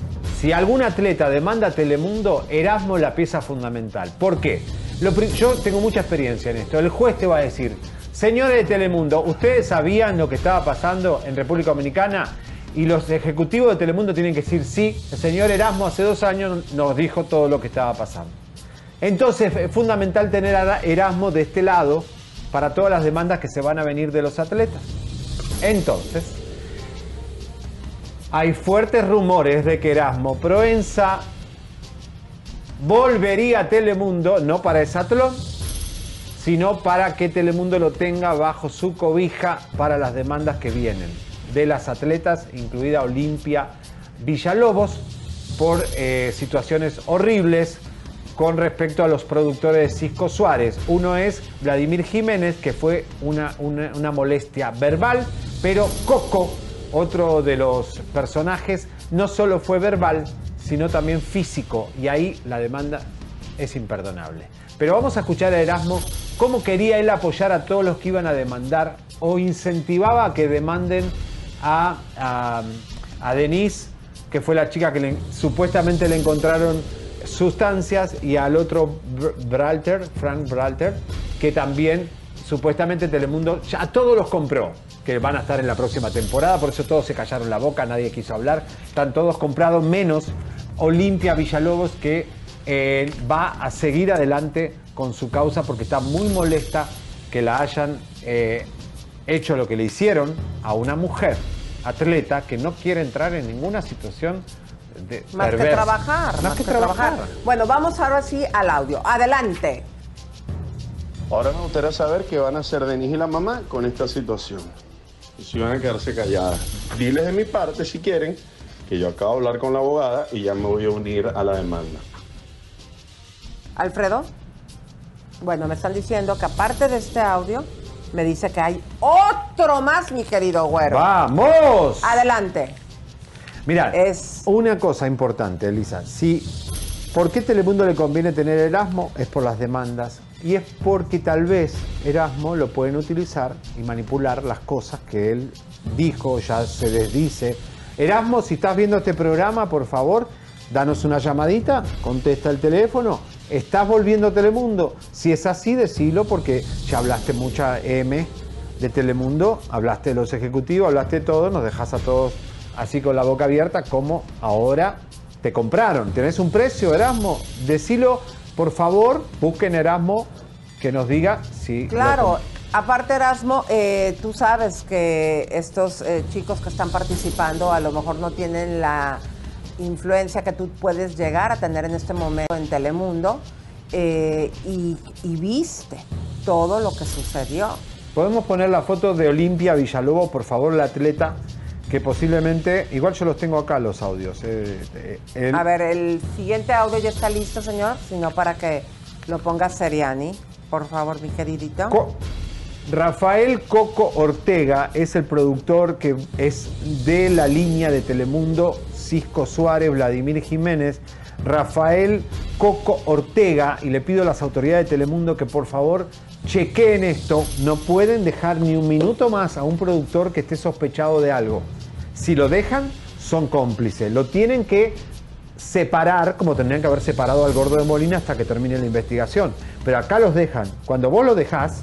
si algún atleta demanda a Telemundo, Erasmo es la pieza fundamental. ¿Por qué? Yo tengo mucha experiencia en esto. El juez te va a decir, señores de Telemundo, ¿ustedes sabían lo que estaba pasando en República Dominicana? Y los ejecutivos de Telemundo tienen que decir, sí, el señor Erasmo hace dos años nos dijo todo lo que estaba pasando. Entonces es fundamental tener a Erasmo de este lado para todas las demandas que se van a venir de los atletas. Entonces, hay fuertes rumores de que Erasmo Proenza volvería a Telemundo, no para Esatlón, sino para que Telemundo lo tenga bajo su cobija para las demandas que vienen de las atletas, incluida Olimpia Villalobos, por eh, situaciones horribles con respecto a los productores de Cisco Suárez. Uno es Vladimir Jiménez, que fue una, una- una molestia verbal, pero Coco, otro de los personajes, no solo fue verbal, sino también físico, y ahí la demanda es imperdonable. Pero vamos a escuchar a Erasmo cómo quería él apoyar a todos los que iban a demandar o incentivaba a que demanden a, a, Denise, que fue la chica que supuestamente le encontraron sustancias, y al otro Br- Bralter, Frank Bralter, que también supuestamente Telemundo ya todos los compró, que van a estar en la próxima temporada, por eso todos se callaron la boca, nadie quiso hablar, están todos comprados, menos Olimpia Villalobos, que eh, va a seguir adelante con su causa porque está muy molesta que la hayan eh, hecho lo que le hicieron a una mujer atleta que no quiere entrar en ninguna situación de Más que trabajar, más, que, trabajar. Bueno, vamos ahora sí al audio. Adelante. Ahora me gustaría saber qué van a hacer Denise y la mamá con esta situación. Y si van a quedarse calladas. Diles de mi parte, si quieren, que yo acabo de hablar con la abogada y ya me voy a unir a la demanda. Alfredo. Bueno, me están diciendo que aparte de este audio, me dice que hay otro más, mi querido güero. ¡Vamos! Adelante. Mira, una cosa importante, Elisa. Si, ¿Por qué Telemundo le conviene tener Erasmo? Es por las demandas. Y es porque tal vez Erasmo lo pueden utilizar y manipular las cosas que él dijo, ya se desdice. Erasmo, si estás viendo este programa, por favor, danos una llamadita, contesta el teléfono. ¿Estás volviendo a Telemundo? Si es así, decilo porque ya hablaste mucha M de Telemundo, hablaste de los ejecutivos, hablaste de todo, nos dejas a todos así con la boca abierta como ahora te compraron. ¿Tenés un precio, Erasmo? Decilo, por favor, busquen Erasmo que nos diga si... lo Claro, aparte Erasmo, eh, tú sabes que estos eh, chicos que están participando a lo mejor no tienen la influencia que tú puedes llegar a tener en este momento en Telemundo eh, y, y viste todo lo que sucedió. ¿Podemos poner la foto de Olimpia Villalobos, por favor, la atleta que posiblemente, igual yo los tengo acá los audios. eh, eh, A ver, el siguiente audio ya está listo, señor, sino para que lo ponga Seriani, por favor, mi queridito. Rafael Coco Ortega es el productor que es de la línea de Telemundo, Cisco Suárez, Vladimir Jiménez. Rafael Coco Ortega, y le pido a las autoridades de Telemundo que por favor chequeen esto, no pueden dejar ni un minuto más a un productor que esté sospechado de algo. Si lo dejan, son cómplices. Lo tienen que separar, como tendrían que haber separado al gordo de Molina hasta que termine la investigación. Pero acá los dejan. Cuando vos lo dejás,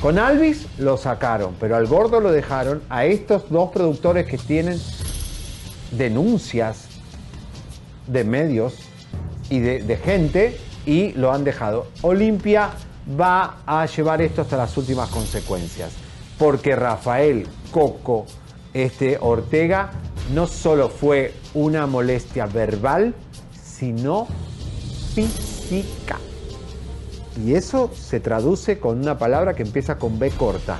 con Alvis lo sacaron, pero al gordo lo dejaron. A estos dos productores que tienen denuncias de medios y de, gente y lo han dejado. Olimpia va a llevar esto hasta las últimas consecuencias, porque Rafael Coco este Ortega no solo fue una molestia verbal, sino física. Y eso se traduce con una palabra que empieza con B corta.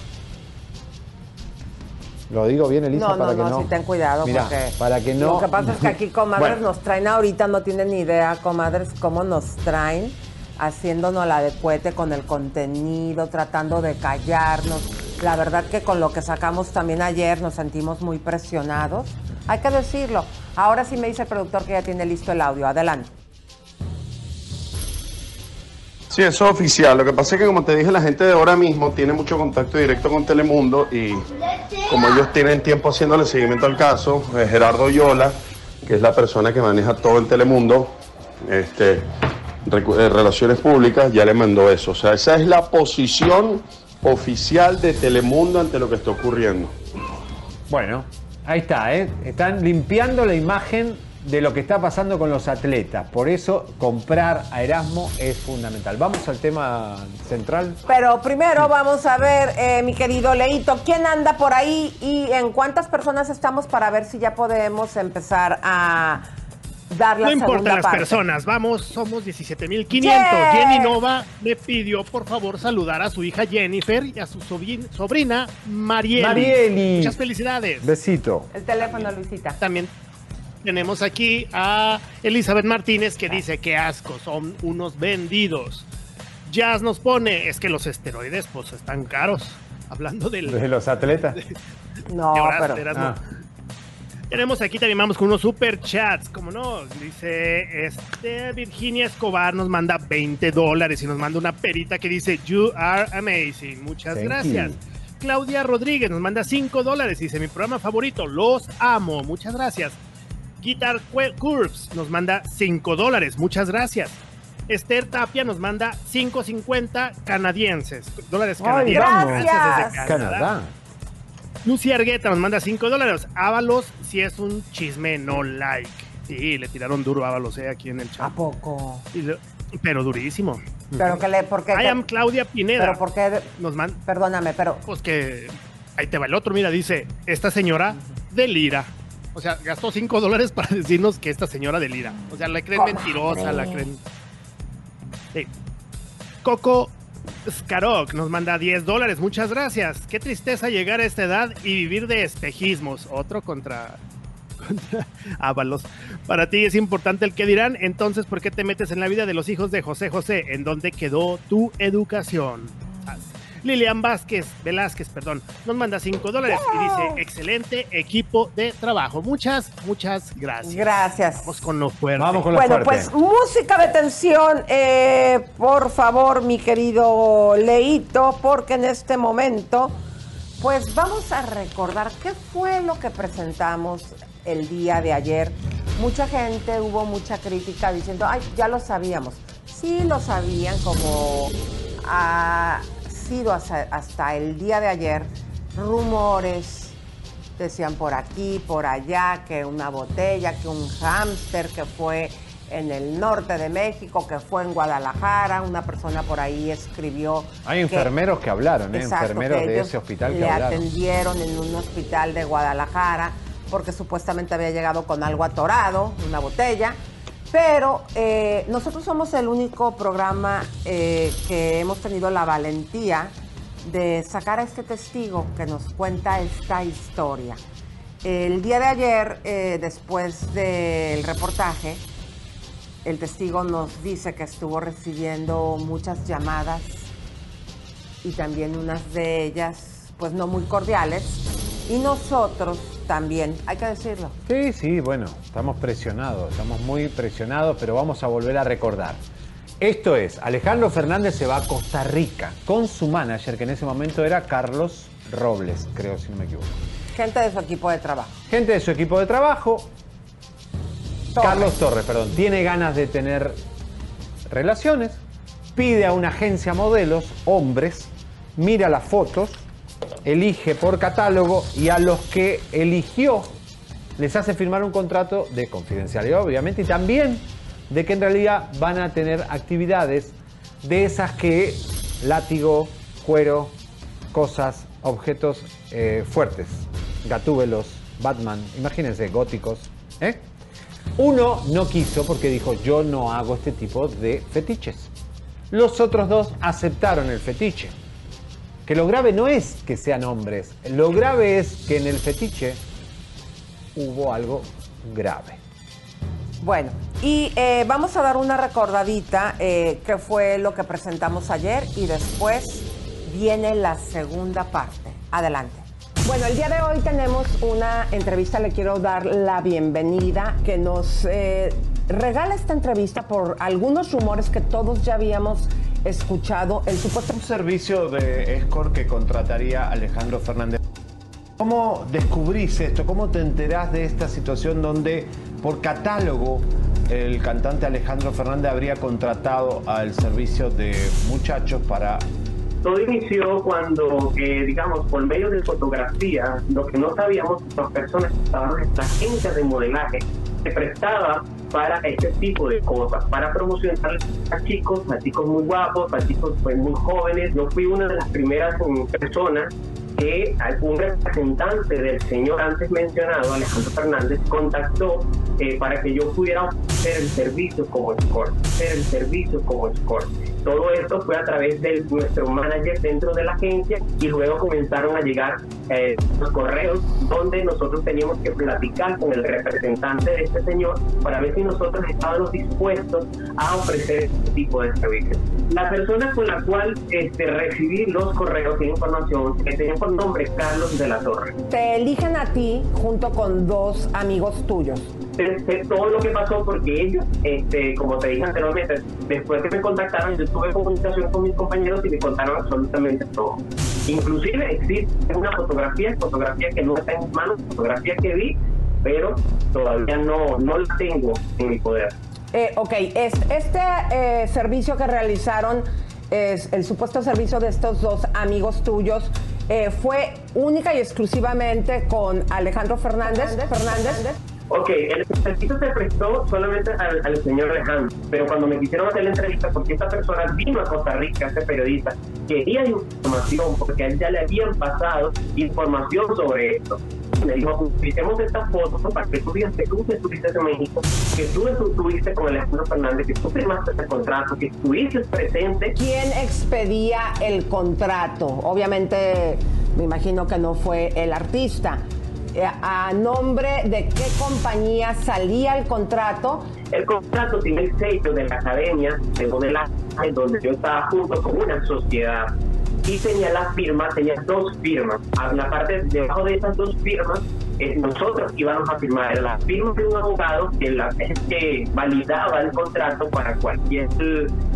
Lo digo bien, Elisa, No, no, para que no, no. sí, ten cuidado Mira, porque para que no. Lo que pasa es que aquí, comadres, Bueno. nos traen ahorita, no tienen ni idea, comadres, cómo nos traen haciéndonos la de cohete con el contenido, tratando de callarnos. La verdad que con lo que sacamos también ayer nos sentimos muy presionados. Hay que decirlo. Ahora sí me dice el productor que ya tiene listo el audio. Adelante. Sí, eso es oficial. Lo que pasa es que, como te dije, la gente de ahora mismo tiene mucho contacto directo con Telemundo y como ellos tienen tiempo haciéndole seguimiento al caso, eh, Gerardo Yola, que es la persona que maneja todo el Telemundo, este, eh, Relaciones Públicas ya le mandó eso. O sea, esa es la posición oficial de Telemundo ante lo que está ocurriendo. Bueno, ahí está, ¿eh? Están limpiando la imagen de lo que está pasando con los atletas. Por eso comprar a Erasmo es fundamental. Vamos al tema central. Pero primero vamos a ver, eh, mi querido Leito, ¿quién anda por ahí y en cuántas personas estamos para ver si ya podemos empezar a dar la No importa las parte? personas, vamos, somos 17.500. Yeah. Jenny Nova me pidió, por favor, saludar a su hija Jennifer y a su sobrin- sobrina Marieli. Marieli. Muchas felicidades. Besito. El teléfono, Luisita. También tenemos aquí a Elizabeth Martínez que dice que asco, son unos vendidos. Jazz nos pone, es que los esteroides pues están caros. Hablando del... De los atletas. No, de horas, pero- de Erasmo. Ah. Tenemos aquí también vamos con unos super chats, como no, dice este Virginia Escobar nos manda 20 dólares y nos manda una perita que dice You are amazing, muchas Thank gracias. you. Claudia Rodríguez nos manda 5 dólares y dice mi programa favorito, los amo, muchas gracias. Guitar Curves nos manda 5 dólares, muchas gracias. Esther Tapia nos manda 5.50 canadienses, dólares Ay, canadienses. vamos. desde Gracias. Canadá. Lucy Argueta nos manda 5 dólares. Ábalos, si es un chisme, no like. Sí, le tiraron duro a Ábalos eh, aquí en el chat. ¿A poco? Lo- pero durísimo. Pero que le, ¿por qué? I am Claudia Pineda. Pero por qué, Nos manda. perdóname, pero Pues que. Ahí te va el otro. Mira, dice: Esta señora delira. O sea, gastó 5 dólares para decirnos que esta señora delira. O sea, la creen mentirosa, la creen. Sí. Coco Skarok nos manda 10 dólares. Muchas gracias. Qué tristeza llegar a esta edad y vivir de espejismos. Otro contra. contra Ábalos. Para ti es importante el que dirán. Entonces, ¿por qué te metes en la vida de los hijos de José José? ¿En dónde quedó tu educación? Lilian Vázquez, Velázquez, perdón, nos manda 5 dólares y dice, excelente equipo de trabajo. Muchas, muchas gracias. Gracias. Vamos con lo fuerte. Vamos con lo bueno, fuerte. pues música de tensión, eh, por favor, mi querido Leito, porque en este momento, pues vamos a recordar qué fue lo que presentamos el día de ayer. Mucha gente, hubo mucha crítica diciendo, ay, ya lo sabíamos. Sí lo sabían, como ha sido hasta, hasta el día de ayer, rumores, decían por aquí, por allá, que una botella, que un hámster, que fue en el norte de México, que fue en Guadalajara, una persona por ahí escribió... Hay enfermeros que hablaron, ¿eh? Exacto, enfermeros de ese hospital que le hablaron. atendieron en un hospital de Guadalajara porque supuestamente había llegado con algo atorado, una botella. Pero eh, nosotros somos el único programa eh, que hemos tenido la valentía de sacar a este testigo que nos cuenta esta historia. El día de ayer, eh, después del reportaje, el testigo nos dice que estuvo recibiendo muchas llamadas y también unas de ellas, pues no muy cordiales. Y nosotros también, hay que decirlo. Sí, sí, bueno, estamos presionados, estamos muy presionados, pero vamos a volver a recordar. Esto es, Alejandro Fernández se va a Costa Rica con su manager, que en ese momento era Carlos Robles, creo, si no me equivoco. Gente de su equipo de trabajo. Gente de su equipo de trabajo, Torres. Carlos Torres, perdón, tiene ganas de tener relaciones, pide a una agencia modelos, hombres, mira las fotos, elige por catálogo y a los que eligió les hace firmar un contrato de confidencialidad, obviamente, y también de que en realidad van a tener actividades de esas que látigo, cuero, cosas, objetos eh, fuertes, gatúbelos, Batman, imagínense, góticos. ¿eh? Uno no quiso porque dijo, yo no hago este tipo de fetiches. Los otros dos aceptaron el fetiche. Que lo grave no es que sean hombres, lo grave es que en el fetiche hubo algo grave. Bueno, y eh, vamos a dar una recordadita eh, que fue lo que presentamos ayer y después viene la segunda parte. Adelante. Bueno, el día de hoy tenemos una entrevista, le quiero dar la bienvenida, que nos eh, regala esta entrevista por algunos rumores que todos ya habíamos escuchado. El supuesto Un servicio de escort que contrataría Alejandro Fernández. ¿Cómo descubrís esto? ¿Cómo te enterás de esta situación donde por catálogo el cantante Alejandro Fernández habría contratado al servicio de muchachos para todo inició cuando, eh, digamos, por medio de fotografía, lo que no sabíamos, las personas que estaban en esta agencia de modelaje se prestaba para este tipo de cosas, para promocionar a chicos, a chicos muy guapos, a chicos pues, muy jóvenes. Yo fui una de las primeras personas que un representante del señor antes mencionado, Alejandro Fernández, contactó eh, para que yo pudiera hacer el servicio como escort, hacer el servicio como escort. Todo esto fue a través de nuestro manager dentro de la agencia y luego comenzaron a llegar eh, los correos donde nosotros teníamos que platicar con el representante de este señor para ver si nosotros estábamos dispuestos a ofrecer este tipo de servicios. La persona con la cual este, recibí los correos de información que tenía por nombre Carlos de la Torre. Te eligen a ti junto con dos amigos tuyos todo lo que pasó porque ellos, este, como te dije anteriormente, después que me contactaron, yo tuve comunicación con mis compañeros y me contaron absolutamente todo. Inclusive existe una fotografía, fotografía que no está en mis manos, fotografía que vi, pero todavía no, no la tengo en mi poder. Eh, ok, este eh, servicio que realizaron, es el supuesto servicio de estos dos amigos tuyos, eh, fue única y exclusivamente con Alejandro Fernández. Fernández. Ok, el servicio se prestó solamente al, señor Alejandro, pero cuando me quisieron hacer la entrevista, porque esta persona vino a Costa Rica, este periodista, quería información, porque a él ya le habían pasado información sobre esto. Me dijo, publiquemos estas fotos para que tú digas que tú estuviste en México, que tú estuviste con Alejandro Fernández, que tú firmaste el contrato, que estuviste presente. ¿Quién expedía el contrato? Obviamente, me imagino que no fue el artista a nombre de qué compañía salía el contrato. El contrato tiene el sello de la Academia de Modelaje, donde yo estaba junto con una sociedad y tenía la firma, tenía dos firmas. A la parte debajo de esas dos firmas nosotros íbamos a firmar la firma de un abogado que, la, que validaba el contrato para cualquier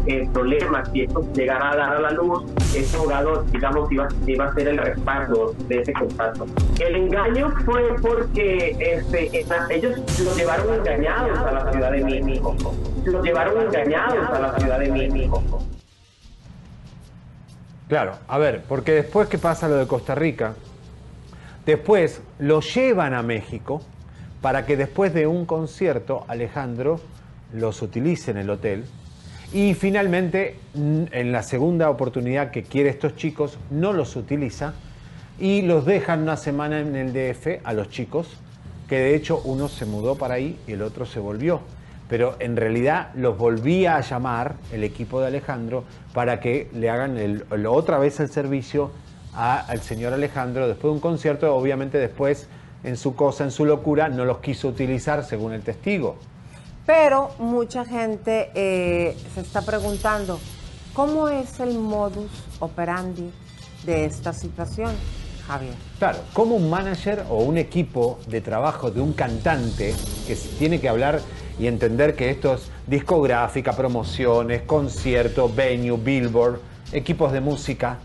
eh, problema, si esto llegara a dar a la luz, ese abogado, digamos, iba, iba a ser el respaldo de ese contrato. El engaño fue porque este, ellos lo llevaron engañados a la ciudad de México. Lo llevaron engañados a la ciudad de México. Claro, a ver, porque después que pasa lo de Costa Rica, Después lo llevan a México para que después de un concierto Alejandro los utilice en el hotel. Y finalmente, en la segunda oportunidad que quiere estos chicos, no los utiliza y los dejan una semana en el DF a los chicos, que de hecho uno se mudó para ahí y el otro se volvió. Pero en realidad los volvía a llamar el equipo de Alejandro para que le hagan otra vez el servicio al señor Alejandro después de un concierto, obviamente después en su cosa, en su locura, no los quiso utilizar según el testigo. Pero mucha gente eh, se está preguntando, ¿cómo es el modus operandi de esta situación, Javier? Claro, como un manager o un equipo de trabajo de un cantante que tiene que hablar y entender que esto es discográfica, promociones, conciertos, venue, billboard, equipos de música,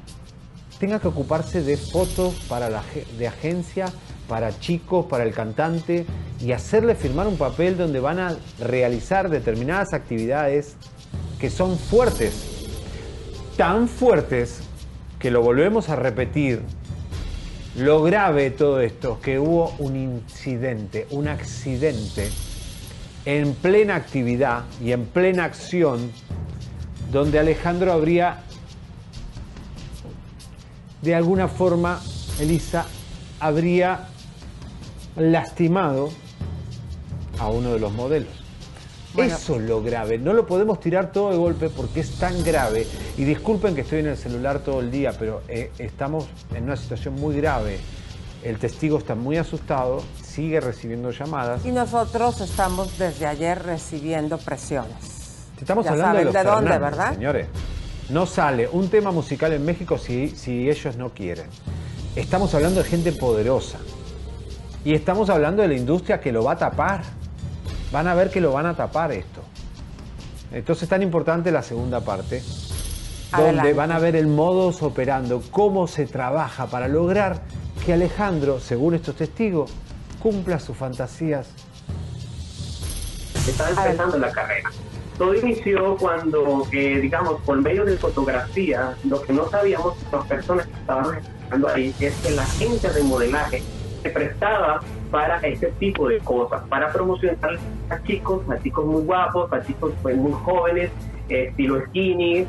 tenga que ocuparse de fotos para la, de agencia, para chicos, para el cantante y hacerle firmar un papel donde van a realizar determinadas actividades que son fuertes, tan fuertes que lo volvemos a repetir. Lo grave de todo esto que hubo un incidente, un accidente en plena actividad y en plena acción donde Alejandro habría de alguna forma Elisa habría lastimado a uno de los modelos. Eso es lo grave. No lo podemos tirar todo de golpe porque es tan grave. Y disculpen que estoy en el celular todo el día, pero eh, estamos en una situación muy grave. El testigo está muy asustado, sigue recibiendo llamadas. Y nosotros estamos desde ayer recibiendo presiones. Estamos hablando de, los de dónde, ¿verdad? Señores. No sale un tema musical en México si, si ellos no quieren. Estamos hablando de gente poderosa. Y estamos hablando de la industria que lo va a tapar. Van a ver que lo van a tapar esto. Entonces es tan importante la segunda parte, donde van a ver el modus operando, cómo se trabaja para lograr que Alejandro, según estos testigos, cumpla sus fantasías estaba empezando la carrera. Todo inició cuando, eh, digamos, por medio de fotografía, lo que no sabíamos las personas que estaban estando ahí es que la agencia de modelaje se prestaba para este tipo de cosas, para promocionar a chicos, a chicos muy guapos, a chicos pues, muy jóvenes, estilo skinny,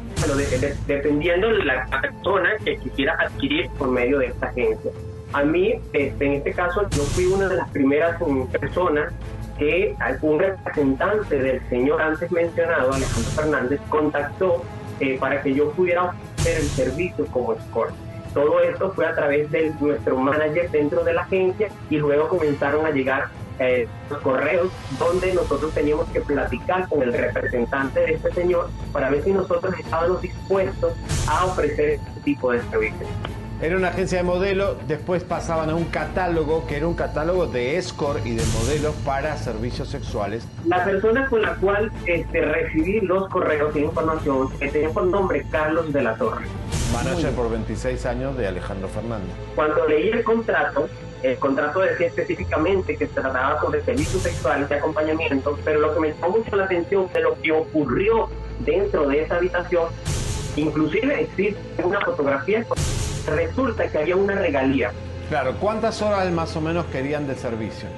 dependiendo de la persona que quisiera adquirir por medio de esta agencia. A mí, este, en este caso, yo fui una de las primeras personas que algún representante del señor antes mencionado, Alejandro Fernández, contactó eh, para que yo pudiera ofrecer el servicio como escort. Todo esto fue a través de nuestro manager dentro de la agencia y luego comenzaron a llegar eh, los correos donde nosotros teníamos que platicar con el representante de este señor para ver si nosotros estábamos dispuestos a ofrecer este tipo de servicios. Era una agencia de modelo, después pasaban a un catálogo que era un catálogo de escort y de modelos para servicios sexuales. La persona con la cual este, recibí los correos de información que tenía por nombre Carlos de la Torre. Manager por 26 años de Alejandro Fernández. Cuando leí el contrato, el contrato decía específicamente que se trataba sobre servicios sexuales de acompañamiento, pero lo que me llamó mucho la atención de lo que ocurrió dentro de esa habitación, inclusive existe una fotografía, resulta que había una regalía. Claro, ¿cuántas horas más o menos querían de servicio?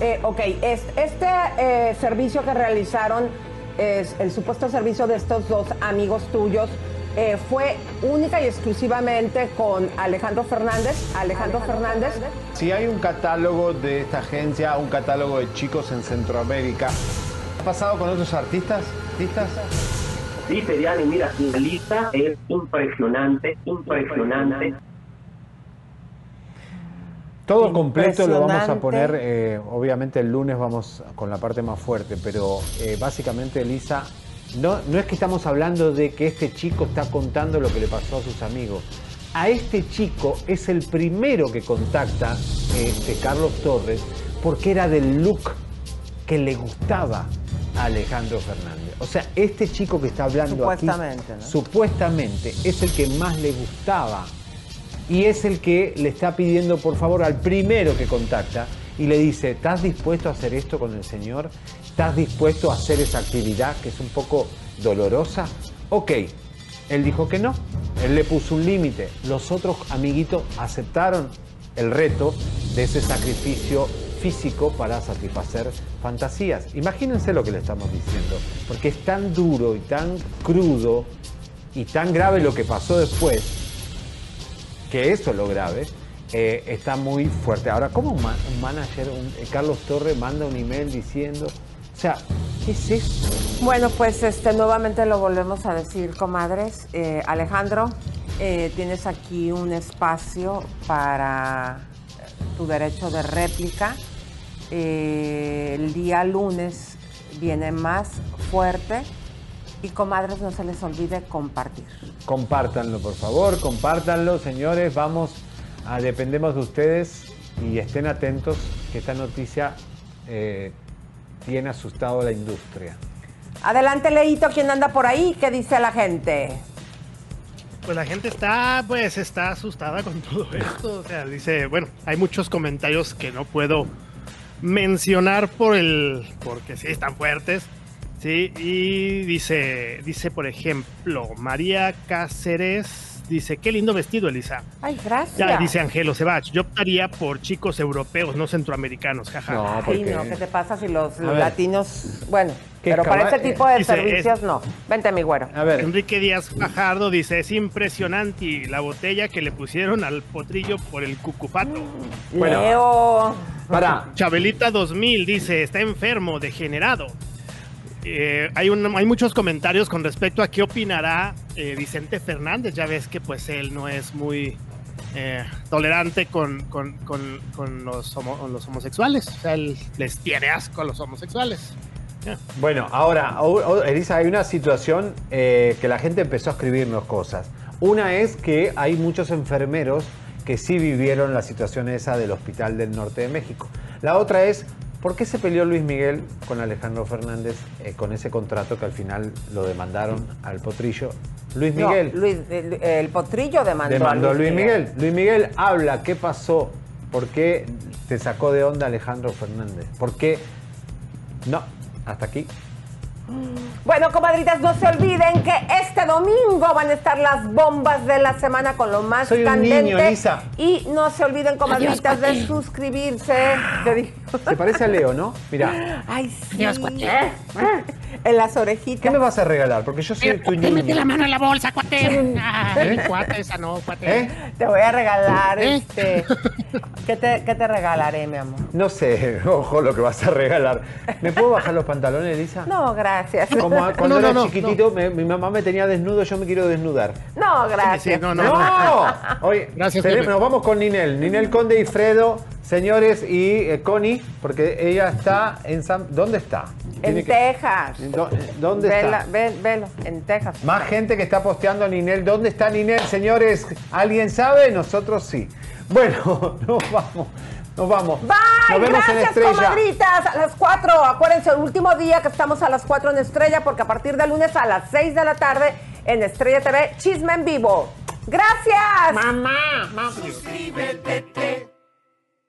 Eh, ok, es- este eh, servicio que realizaron, es el supuesto servicio de estos dos amigos tuyos, eh, fue única y exclusivamente con Alejandro Fernández. Alejandro Fernández. Si hay un catálogo de esta agencia, un catálogo de chicos en Centroamérica, ¿ha pasado con otros artistas? ¿Artistas? Sí, Seriani, mira, la lista es impresionante, impresionante. Todo completo lo vamos a poner, eh, obviamente el lunes vamos con la parte más fuerte, pero eh, básicamente Elisa, no, no es que estamos hablando de que este chico está contando lo que le pasó a sus amigos. A este chico es el primero que contacta este, Carlos Torres porque era del look que le gustaba a Alejandro Fernández. O sea, este chico que está hablando aquí, Supuestamente, ¿no? supuestamente es el que más le gustaba y es el que le está pidiendo por favor al primero que contacta y le dice, ¿estás dispuesto a hacer esto con el Señor? ¿Estás dispuesto a hacer esa actividad que es un poco dolorosa? Ok, él dijo que no, él le puso un límite, los otros amiguitos aceptaron el reto de ese sacrificio físico para satisfacer fantasías. Imagínense lo que le estamos diciendo, porque es tan duro y tan crudo y tan grave lo que pasó después que eso es lo grave, eh, está muy fuerte. Ahora, ¿cómo un, ma- un manager, un- eh, Carlos Torre, manda un email diciendo, o sea, ¿qué es eso? Bueno, pues este nuevamente lo volvemos a decir, comadres. Eh, Alejandro, tienes aquí un espacio para tu derecho de réplica. Eh, el día lunes viene más fuerte y comadres no se les olvide compartir. Compártanlo, por favor, compártanlo, señores. Vamos, a, dependemos de ustedes y estén atentos que esta noticia eh, tiene asustado a la industria. Adelante, Leito, ¿quién anda por ahí? ¿Qué dice la gente? Pues la gente está, pues, está asustada con todo esto. O sea, dice, bueno, hay muchos comentarios que no puedo mencionar por el, porque sí están fuertes. Sí, y dice, dice, por ejemplo, María Cáceres dice, qué lindo vestido, Elisa. Ay, gracias. Ya dice Angelo Sebach, yo optaría por chicos europeos, no centroamericanos, jaja. No, Ay, no, ¿qué te pasa si los, latinos, bueno, ¿Qué pero para este tipo de Dice, servicios es- no. Vente, mi güero. A ver. Enrique Díaz Fajardo dice, es impresionante la botella que le pusieron al potrillo por el cucufato. Bueno. Leo. Para. Chabelita 2000 dice, está enfermo, degenerado. Eh, hay, hay muchos comentarios con respecto a qué opinará eh, Vicente Fernández. Ya ves que pues él no es muy eh, tolerante con, con- con- con los, con los homosexuales. O sea, él les tiene asco a los homosexuales. Bueno, ahora, Elisa, hay una situación que la gente empezó a escribirnos cosas. Una es que hay muchos enfermeros que sí vivieron la situación esa del Hospital del Norte de México. La otra es, ¿por qué se peleó Luis Miguel con Alejandro Fernández eh, con ese contrato que al final lo demandaron al potrillo? Luis No, Miguel. Luis, el, el potrillo demandó, demandó a Luis Miguel. Luis Miguel habla, ¿qué pasó? ¿Por qué te sacó de onda Alejandro Fernández? ¿Por qué? No, Hasta aquí. Bueno, comadritas, no se olviden que este domingo van a estar las bombas de la semana con lo más Soy un candente. niño, Lisa. Y no se olviden, comadritas, Adiós, de suscribirse. Te digo. Se parece a Leo, ¿no? Mira. Ay, sí. Adiós, cuate. En las orejitas. ¿Qué me vas a regalar? Porque yo soy tu Te metí niño. la mano en la bolsa, cuate. Ay, ¿Eh? cuate, esa no, cuate. ¿Eh? Te voy a regalar, ¿Eh? este... ¿Qué te, ¿Qué te regalaré, mi amor? No sé, ojo lo que vas a regalar. ¿Me puedo bajar los pantalones, Lisa? No, gracias. Como cuando No, no, era no, chiquitito, me- mi mamá me tenía desnudo, yo me quiero desnudar. No, gracias. Sí, sí, no, no. ¡No! Oye, Gracias, tenemos- nos vamos con Ninel. Ninel Conde y Fredo, señores, y eh, Connie, porque ella está en San... ¿Dónde está? En que- Texas. ¿Dó- ¿Dónde Vela, está? ve- velo, en Texas. Más gente que está posteando a Ninel. ¿Dónde está Ninel, señores? ¿Alguien sabe? Nosotros sí. Bueno, nos vamos. Nos vamos. Bye, Nos vemos en gracias, Estrella. comadritas. A las 4, acuérdense, el último día que estamos a las 4 en Estrella, porque a partir de lunes a las 6 de la tarde en Estrella TV, Chisme en Vivo. ¡Gracias! Mamá, mamá. Suscríbete,